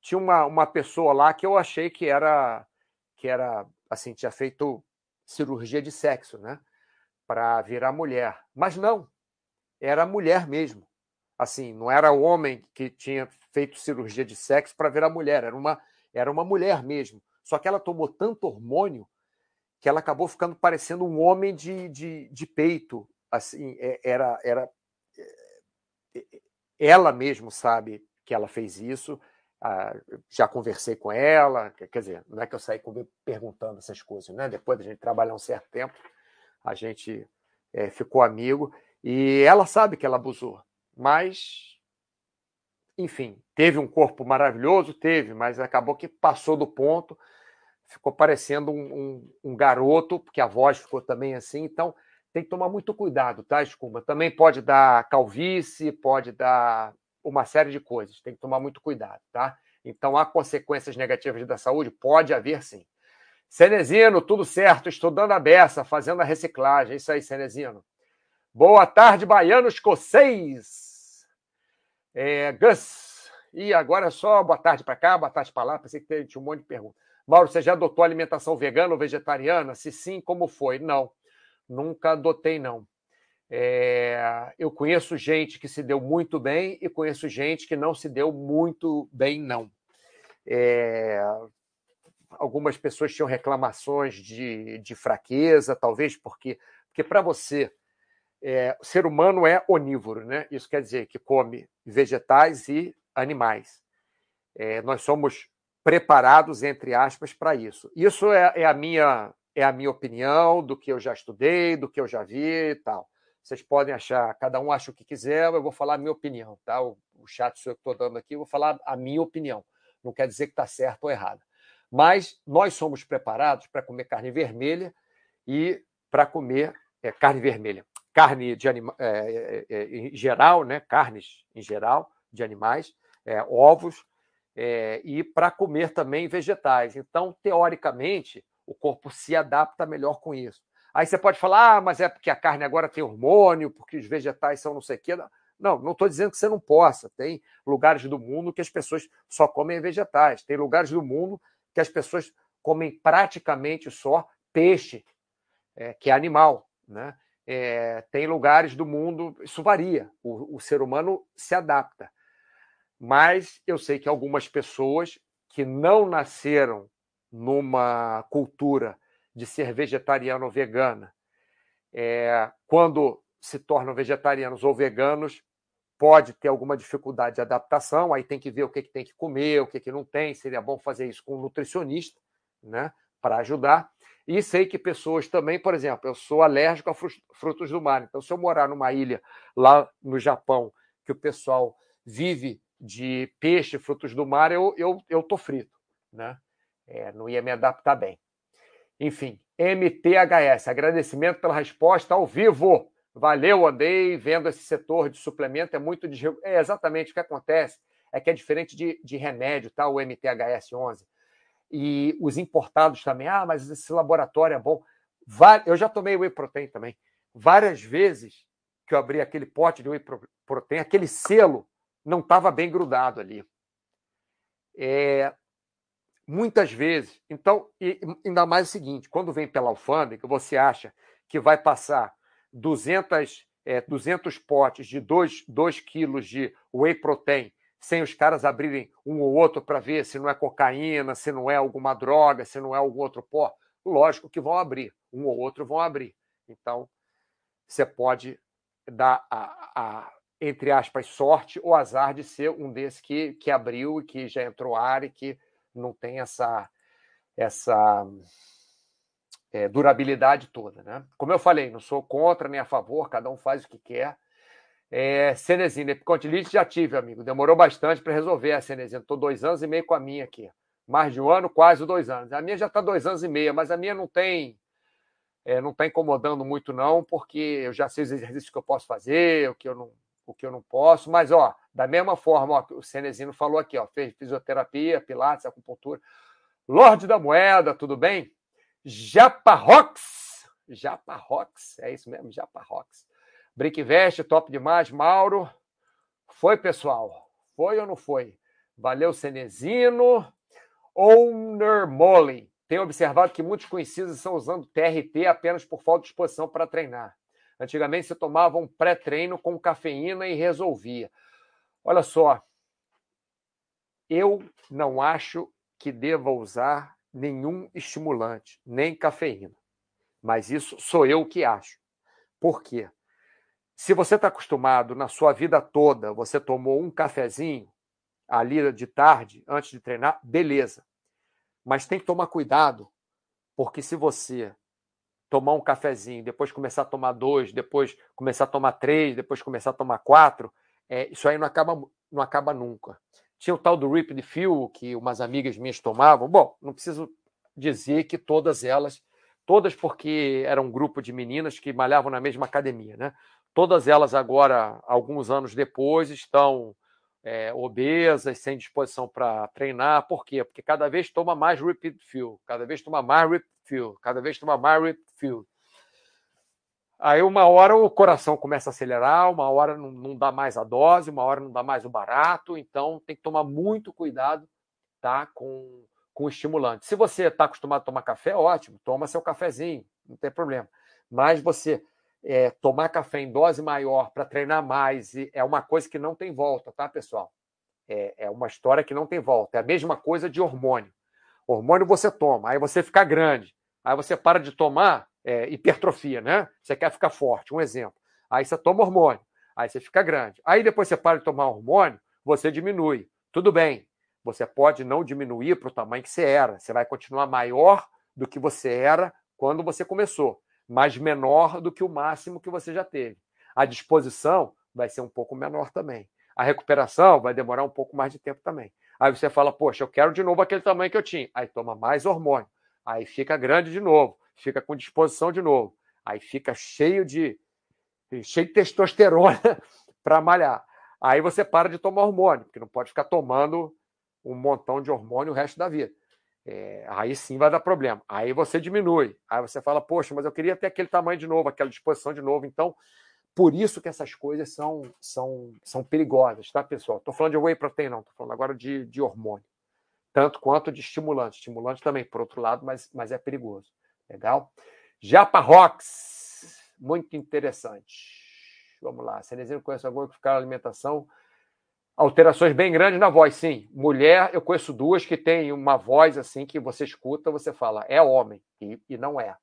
tinha uma, uma pessoa lá que eu achei que era que era assim tinha feito cirurgia de sexo, né, para virar mulher. Mas não, era mulher mesmo. Assim, não era o homem que tinha feito cirurgia de sexo para virar mulher, era uma era uma mulher mesmo. Só que ela tomou tanto hormônio que ela acabou ficando parecendo um homem de, de, de peito. Assim, é, era era ela mesmo sabe que ela fez isso. Já conversei com ela, quer dizer, não é que eu saí perguntando essas coisas, né? Depois da gente trabalhar um certo tempo, a gente é, ficou amigo e ela sabe que ela abusou, mas enfim, teve um corpo maravilhoso, teve, mas acabou que passou do ponto, ficou parecendo um, um, um garoto, porque a voz ficou também assim, então tem que tomar muito cuidado, tá, Escuma? Também pode dar calvície, pode dar uma série de coisas, tem que tomar muito cuidado, tá? Então, há consequências negativas da saúde? Pode haver sim. Cenezino, tudo certo, estudando a beça, fazendo a reciclagem. É isso aí, Cenezino. Boa tarde, baiano escocês. É, Gus. E agora é só boa tarde para cá, boa tarde para lá. Pensei que tinha um monte de perguntas. Mauro, você já adotou alimentação vegana ou vegetariana? Se sim, como foi? Não nunca adotei, não. É, eu conheço gente que se deu muito bem e conheço gente que não se deu muito bem, não. É, algumas pessoas tinham reclamações de, de fraqueza, talvez porque, porque para você, é, o ser humano é onívoro, né? Isso quer dizer que come vegetais e animais. É, nós somos preparados, entre aspas, para isso. Isso é, é a minha é a minha opinião do que eu já estudei, do que eu já vi e tal. Vocês podem achar, cada um acha o que quiser, eu vou falar a minha opinião, tá? O, o chat sou eu que estou dando aqui, eu vou falar a minha opinião. Não quer dizer que está certo ou errado. Mas nós somos preparados para comer carne vermelha e para comer é, carne vermelha, carne de anima, é, é, em geral, né? Carnes em geral de animais, é, ovos e para comer também vegetais. Então, teoricamente, o corpo se adapta melhor com isso. Aí você pode falar, ah, mas é porque a carne agora tem hormônio, porque os vegetais são não sei o quê. Não, não estou dizendo que você não possa. Tem lugares do mundo que as pessoas só comem vegetais. Tem lugares do mundo que as pessoas comem praticamente só peixe, é, que é animal. Né? É, tem lugares do mundo, isso varia. O, o ser humano se adapta. Mas eu sei que algumas pessoas que não nasceram numa cultura de ser vegetariano ou vegana, é, quando se tornam vegetarianos ou veganos, pode ter alguma dificuldade de adaptação, aí tem que ver o que, que tem que comer, o que, que não tem, seria bom fazer isso com um nutricionista, né, para ajudar. E sei que pessoas também, por exemplo, eu sou alérgico a frutos do mar, então se eu morar numa ilha lá no Japão, que o pessoal vive de peixe, frutos do mar, eu, eu, eu tô frito, né? É, não ia me adaptar bem. Enfim, MTHS, agradecimento pela resposta ao vivo. Valeu, andei vendo esse setor de suplemento, é muito. É exatamente o que acontece, é que é diferente de, de remédio, tá? O MTHS 11. E os importados também, ah, mas esse laboratório é bom. Eu já tomei whey protein também. Várias vezes que eu abri aquele pote de whey protein, aquele selo não estava bem grudado ali. É, Muitas vezes. Então, e, ainda mais o seguinte: quando vem pela alfândega, você acha que vai passar 200, é, 200 potes de 2, 2 quilos de whey protein sem os caras abrirem um ou outro para ver se não é cocaína, se não é alguma droga, se não é algum outro pó. Lógico que vão abrir, um ou outro vão abrir. Então, você pode dar a, a entre aspas, sorte ou azar de ser um desses que, que abriu e que já entrou ar e que não tem essa, essa é, durabilidade toda. Né? Como eu falei, não sou contra nem a favor, cada um faz o que quer. É, Cenezina, epicontilite já tive, amigo. Demorou bastante para resolver a Cenezina. Estou dois anos e meio com a minha aqui. Mais de um ano, quase dois anos. A minha já está dois anos e meio, mas a minha não tem. É, não está incomodando muito, não, porque eu já sei os exercícios que eu posso fazer, o que eu não, o que eu não posso. Mas, ó, da mesma forma, ó, o Cenezino falou aqui, ó, fez fisioterapia, pilates, acupuntura. Lorde da Moeda, tudo bem? Japarrox. Japarrox, é isso mesmo, Japarrox. Brickvest, top demais. Mauro. Foi, pessoal? Foi ou não foi? Valeu, Cenezino. Owner Molly. Tenho observado que muitos conhecidos estão usando TRT apenas por falta de disposição para treinar. Antigamente você tomava um pré-treino com cafeína e resolvia. Olha só, eu não acho que deva usar nenhum estimulante, nem cafeína. Mas isso sou eu que acho. Por quê? Se você está acostumado na sua vida toda, você tomou um cafezinho ali de tarde, antes de treinar, beleza. Mas tem que tomar cuidado, porque se você tomar um cafezinho, depois começar a tomar dois, depois começar a tomar três, depois começar a tomar quatro, é, isso aí não acaba, não acaba nunca. Tinha o tal do Rip de Fuel, que umas amigas minhas tomavam. Bom, não preciso dizer que todas elas, todas porque era um grupo de meninas que malhavam na mesma academia, né? Todas elas agora, alguns anos depois, estão é, obesas, sem disposição para treinar. Por quê? Porque cada vez toma mais repeat fuel, cada vez toma mais repeat fuel, cada vez toma mais repeat fuel. Aí uma hora o coração começa a acelerar, uma hora não, não dá mais a dose, uma hora não dá mais o barato, então tem que tomar muito cuidado tá, com, com o estimulante. Se você está acostumado a tomar café, ótimo, toma seu cafezinho, não tem problema. Mas você é, tomar café em dose maior para treinar mais é uma coisa que não tem volta, tá, pessoal? É, é, uma história que não tem volta. É a mesma coisa de hormônio. Hormônio você toma, aí você fica grande, aí você para de tomar, é, hipertrofia, né? Você quer ficar forte, um exemplo. Aí você toma hormônio, aí você fica grande. Aí depois você para de tomar hormônio, você diminui. Tudo bem, você pode não diminuir para o tamanho que você era. Você vai continuar maior do que você era quando você começou mas menor do que o máximo que você já teve. A disposição vai ser um pouco menor também. A recuperação vai demorar um pouco mais de tempo também. Aí você fala, poxa, eu quero de novo aquele tamanho que eu tinha. Aí toma mais hormônio. Aí fica grande de novo, fica com disposição de novo. Aí fica cheio de cheio de testosterona para malhar. Aí você para de tomar hormônio, porque não pode ficar tomando um montão de hormônio o resto da vida. É, aí sim vai dar problema. Aí você diminui. Aí você fala, poxa, mas eu queria ter aquele tamanho de novo, aquela disposição de novo. Então, por isso que essas coisas são, são, são perigosas, tá, pessoal? Estou falando de whey protein, não. Estou falando agora de, de hormônio. Tanto quanto de estimulante. Estimulante também, por outro lado, mas, mas é perigoso. Legal? Japa Rocks. Muito interessante. Vamos lá. Cenezinho conhece alguma que ficar alimentação alterações bem grandes na voz, sim. Mulher, eu conheço duas que têm uma voz assim que você escuta, você fala, é homem, e, e não é.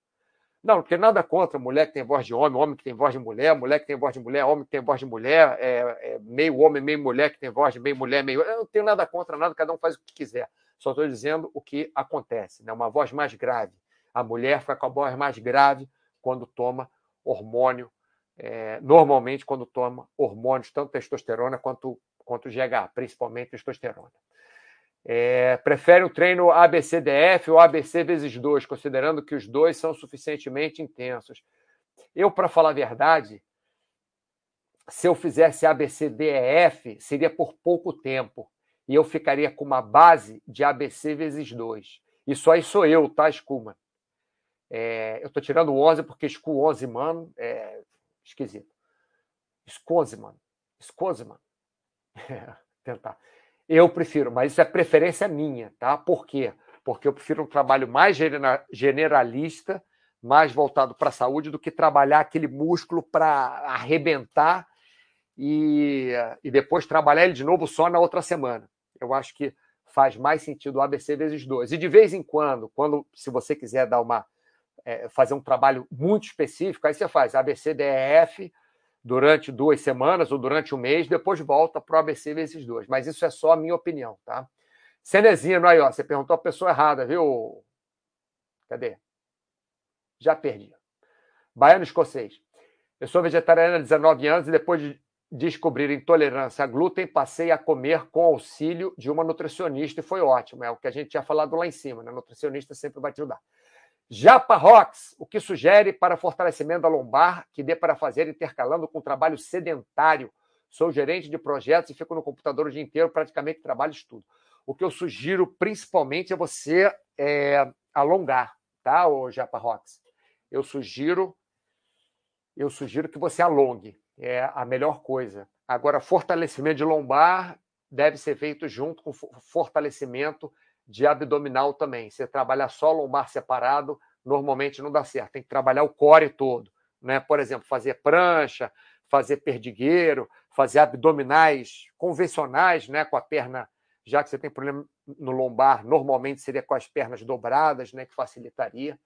Não, não tem nada contra mulher que tem voz de homem, homem que tem voz de mulher, mulher que tem voz de mulher, homem que tem voz de mulher, é, é meio homem, meio mulher que tem voz de meio mulher, meio. Eu não tenho nada contra nada, cada um faz o que quiser. Só estou dizendo o que acontece, né? Uma voz mais grave. A mulher fica com a voz mais grave quando toma hormônio, é, normalmente quando toma hormônios, tanto testosterona quanto contra o GH, principalmente testosterona. É, prefere o treino ABCDF ou ABC vezes 2, considerando que os dois são suficientemente intensos. Eu, para falar a verdade, se eu fizesse ABCDEF, seria por pouco tempo. E eu ficaria com uma base de ABC vezes 2. Isso aí sou eu, tá, Skuma? É, eu estou tirando 11 porque Sku 11, mano, é esquisito. Scoze, mano. Tentar. Eu prefiro, mas isso é preferência minha, tá? Por quê? porque eu prefiro um trabalho mais generalista, mais voltado para a saúde, do que trabalhar aquele músculo para arrebentar e, e depois trabalhar ele de novo só na outra semana. Eu acho que faz mais sentido o ABC vezes dois. E de vez em quando, quando se você quiser dar uma é, fazer um trabalho muito específico, aí você faz ABC, DEF durante duas semanas ou durante um mês, depois volta para o ABC vezes dois. Mas isso é só a minha opinião, tá? Cenezino, aí, ó, você perguntou a pessoa errada, viu? Cadê? Já perdi. Baiano escocês. Eu sou vegetariana há 19 anos e depois de descobrir intolerância a glúten, passei a comer com auxílio de uma nutricionista e foi ótimo. É o que a gente tinha falado lá em cima, né? A nutricionista sempre vai te ajudar. Japa Rocks, o que sugere para fortalecimento da lombar que dê para fazer intercalando com trabalho sedentário. Sou gerente de projetos e fico no computador o dia inteiro, praticamente trabalho e estudo. O que eu sugiro principalmente é você é, alongar, tá, o Japa Rocks? Eu sugiro, eu sugiro que você alongue é a melhor coisa. Agora, fortalecimento de lombar deve ser feito junto com fortalecimento de abdominal também. Você trabalhar só lombar separado, normalmente não dá certo. Tem que trabalhar o core todo. Né? Por exemplo, fazer prancha, fazer perdigueiro, fazer abdominais convencionais, né? com a perna, já que você tem problema no lombar, normalmente seria com as pernas dobradas, né? que facilitaria.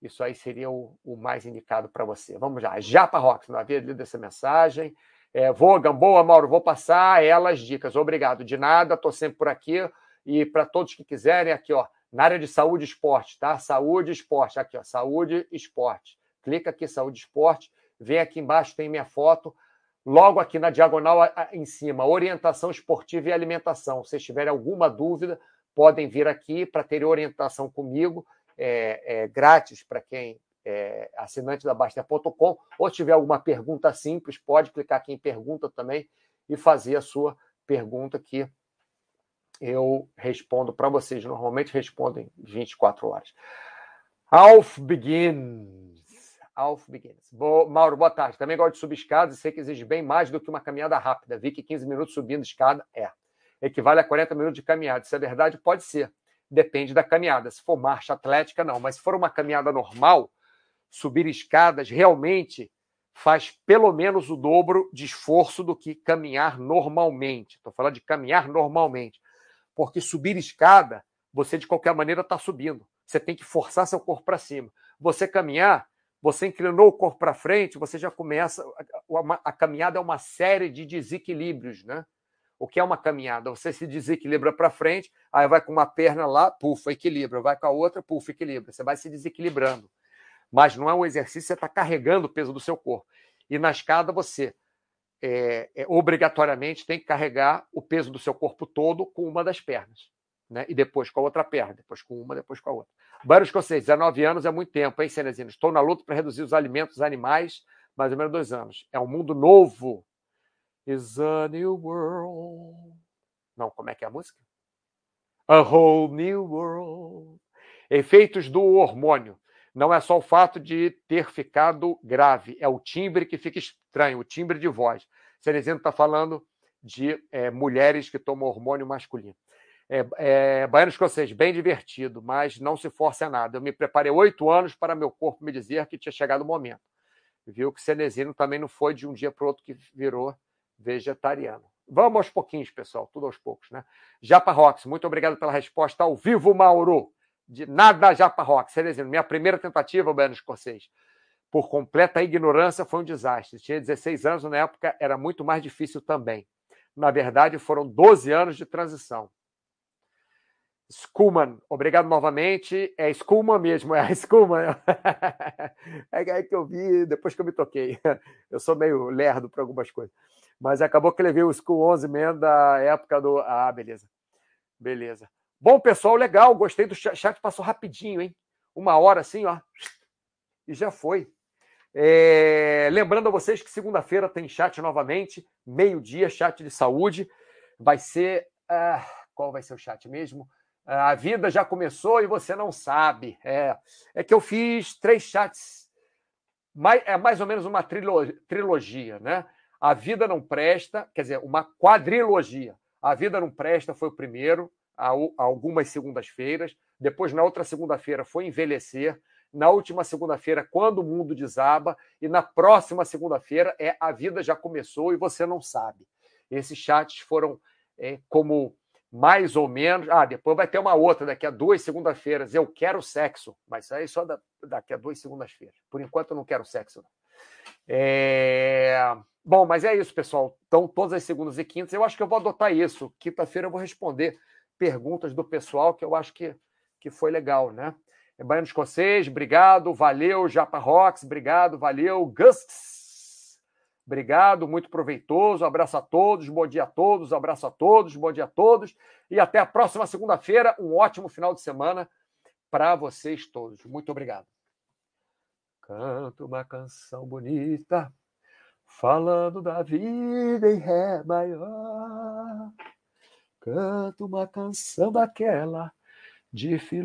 Isso aí seria o, o mais indicado para você. Vamos lá. Japa Rocks, não havia lido essa mensagem. É, Gamboa, Mauro, vou passar elas dicas. Obrigado. De nada, estou sempre por aqui. E para todos que quiserem, aqui, ó, na área de saúde e esporte, tá? Saúde e esporte. Aqui, ó, saúde e esporte. Clica aqui, saúde e esporte. Vem aqui embaixo, tem minha foto. Logo aqui na diagonal em cima, orientação esportiva e alimentação. Se tiverem alguma dúvida, podem vir aqui para ter orientação comigo é, é, grátis para quem é assinante da Baster.com, ou tiver alguma pergunta simples, pode clicar aqui em pergunta também e fazer a sua pergunta que eu respondo para vocês. Normalmente respondo em 24 horas. Alf begins. Alf begins. Bo Mauro, boa tarde. Também gosto de subir escadas e sei que exige bem mais do que uma caminhada rápida. Vi que 15 minutos subindo escada é. Equivale a 40 minutos de caminhada. Se é verdade, pode ser depende da caminhada. Se for marcha atlética, não. Mas se for uma caminhada normal, subir escadas realmente faz pelo menos o dobro de esforço do que caminhar normalmente. Estou falando de caminhar normalmente. Porque subir escada, você de qualquer maneira está subindo. Você tem que forçar seu corpo para cima. Você caminhar, você inclinou o corpo para frente, você já começa. A, caminhada é uma série de desequilíbrios, né? O que é uma caminhada? Você se desequilibra para frente, aí vai com uma perna lá, pufa, equilibra, vai com a outra, pufa, equilibra. Você vai se desequilibrando. Mas não é um exercício, você está carregando o peso do seu corpo. E na escada você é, é, obrigatoriamente tem que carregar o peso do seu corpo todo com uma das pernas. Né? E depois com a outra perna, depois com uma, depois com a outra. Barulho escocês, 19 anos é muito tempo, hein, Cenezino? Estou na luta para reduzir os alimentos animais, mais ou menos dois anos. É um mundo novo is a new world. Não, como é que é a música? A whole new world. Efeitos do hormônio. Não é só o fato de ter ficado grave, é o timbre que fica estranho, o timbre de voz. Cerezinho está falando de é, mulheres que tomam hormônio masculino. É, é, Baiano escocês, bem divertido, mas não se force a nada. Eu me preparei oito anos para meu corpo me dizer que tinha chegado o momento. Viu que Cenezino também não foi de um dia para o outro que virou vegetariano. Vamos aos pouquinhos, pessoal, tudo aos poucos, né? Japa Rox, muito obrigado pela resposta ao vivo, Mauro. De nada, Japa Rox. Cerezinho, minha primeira tentativa, Baiano Escocês, por completa ignorância, foi um desastre. Tinha 16 anos, na época era muito mais difícil também. Na verdade, foram 12 anos de transição. Skullman, obrigado novamente. É Skullman mesmo, é a Skullman. É que eu vi depois que eu me toquei. Eu sou meio lerdo para algumas coisas. Mas acabou que levei o School 11 mesmo da época do. Ah, beleza. Beleza. Bom, pessoal, legal. Gostei do chat. passou rapidinho, hein? Uma hora assim, ó. E já foi. É... Lembrando a vocês que segunda-feira tem chat novamente, meio-dia, chat de saúde. Vai ser. Ah, qual vai ser o chat mesmo? A vida já começou e você não sabe. É, é que eu fiz três chats. Mais, é mais ou menos uma trilogia, né? A Vida Não Presta, quer dizer, uma quadrilogia. A Vida Não Presta foi o primeiro, algumas segundas-feiras, depois na outra segunda-feira foi envelhecer, na última segunda-feira, quando o mundo desaba, e na próxima segunda-feira é a vida já começou e você não sabe. Esses chats foram é, como mais ou menos. Ah, depois vai ter uma outra daqui a duas segunda-feiras. Eu quero sexo, mas aí só daqui a duas segundas-feiras. Por enquanto eu não quero sexo. É... Bom, mas é isso, pessoal. Então, todas as segundas e quintas, eu acho que eu vou adotar isso. Quinta-feira eu vou responder perguntas do pessoal, que eu acho que, que foi legal, né? É Baiano Escocês, obrigado, valeu, Japa Rocks, obrigado, valeu, Gusts, obrigado, muito proveitoso, abraço a todos, bom dia a todos, abraço a todos, bom dia a todos, e até a próxima segunda-feira, um ótimo final de semana para vocês todos. Muito obrigado. Canto uma canção bonita, falando da vida em Ré maior. Canto uma canção daquela de filosofia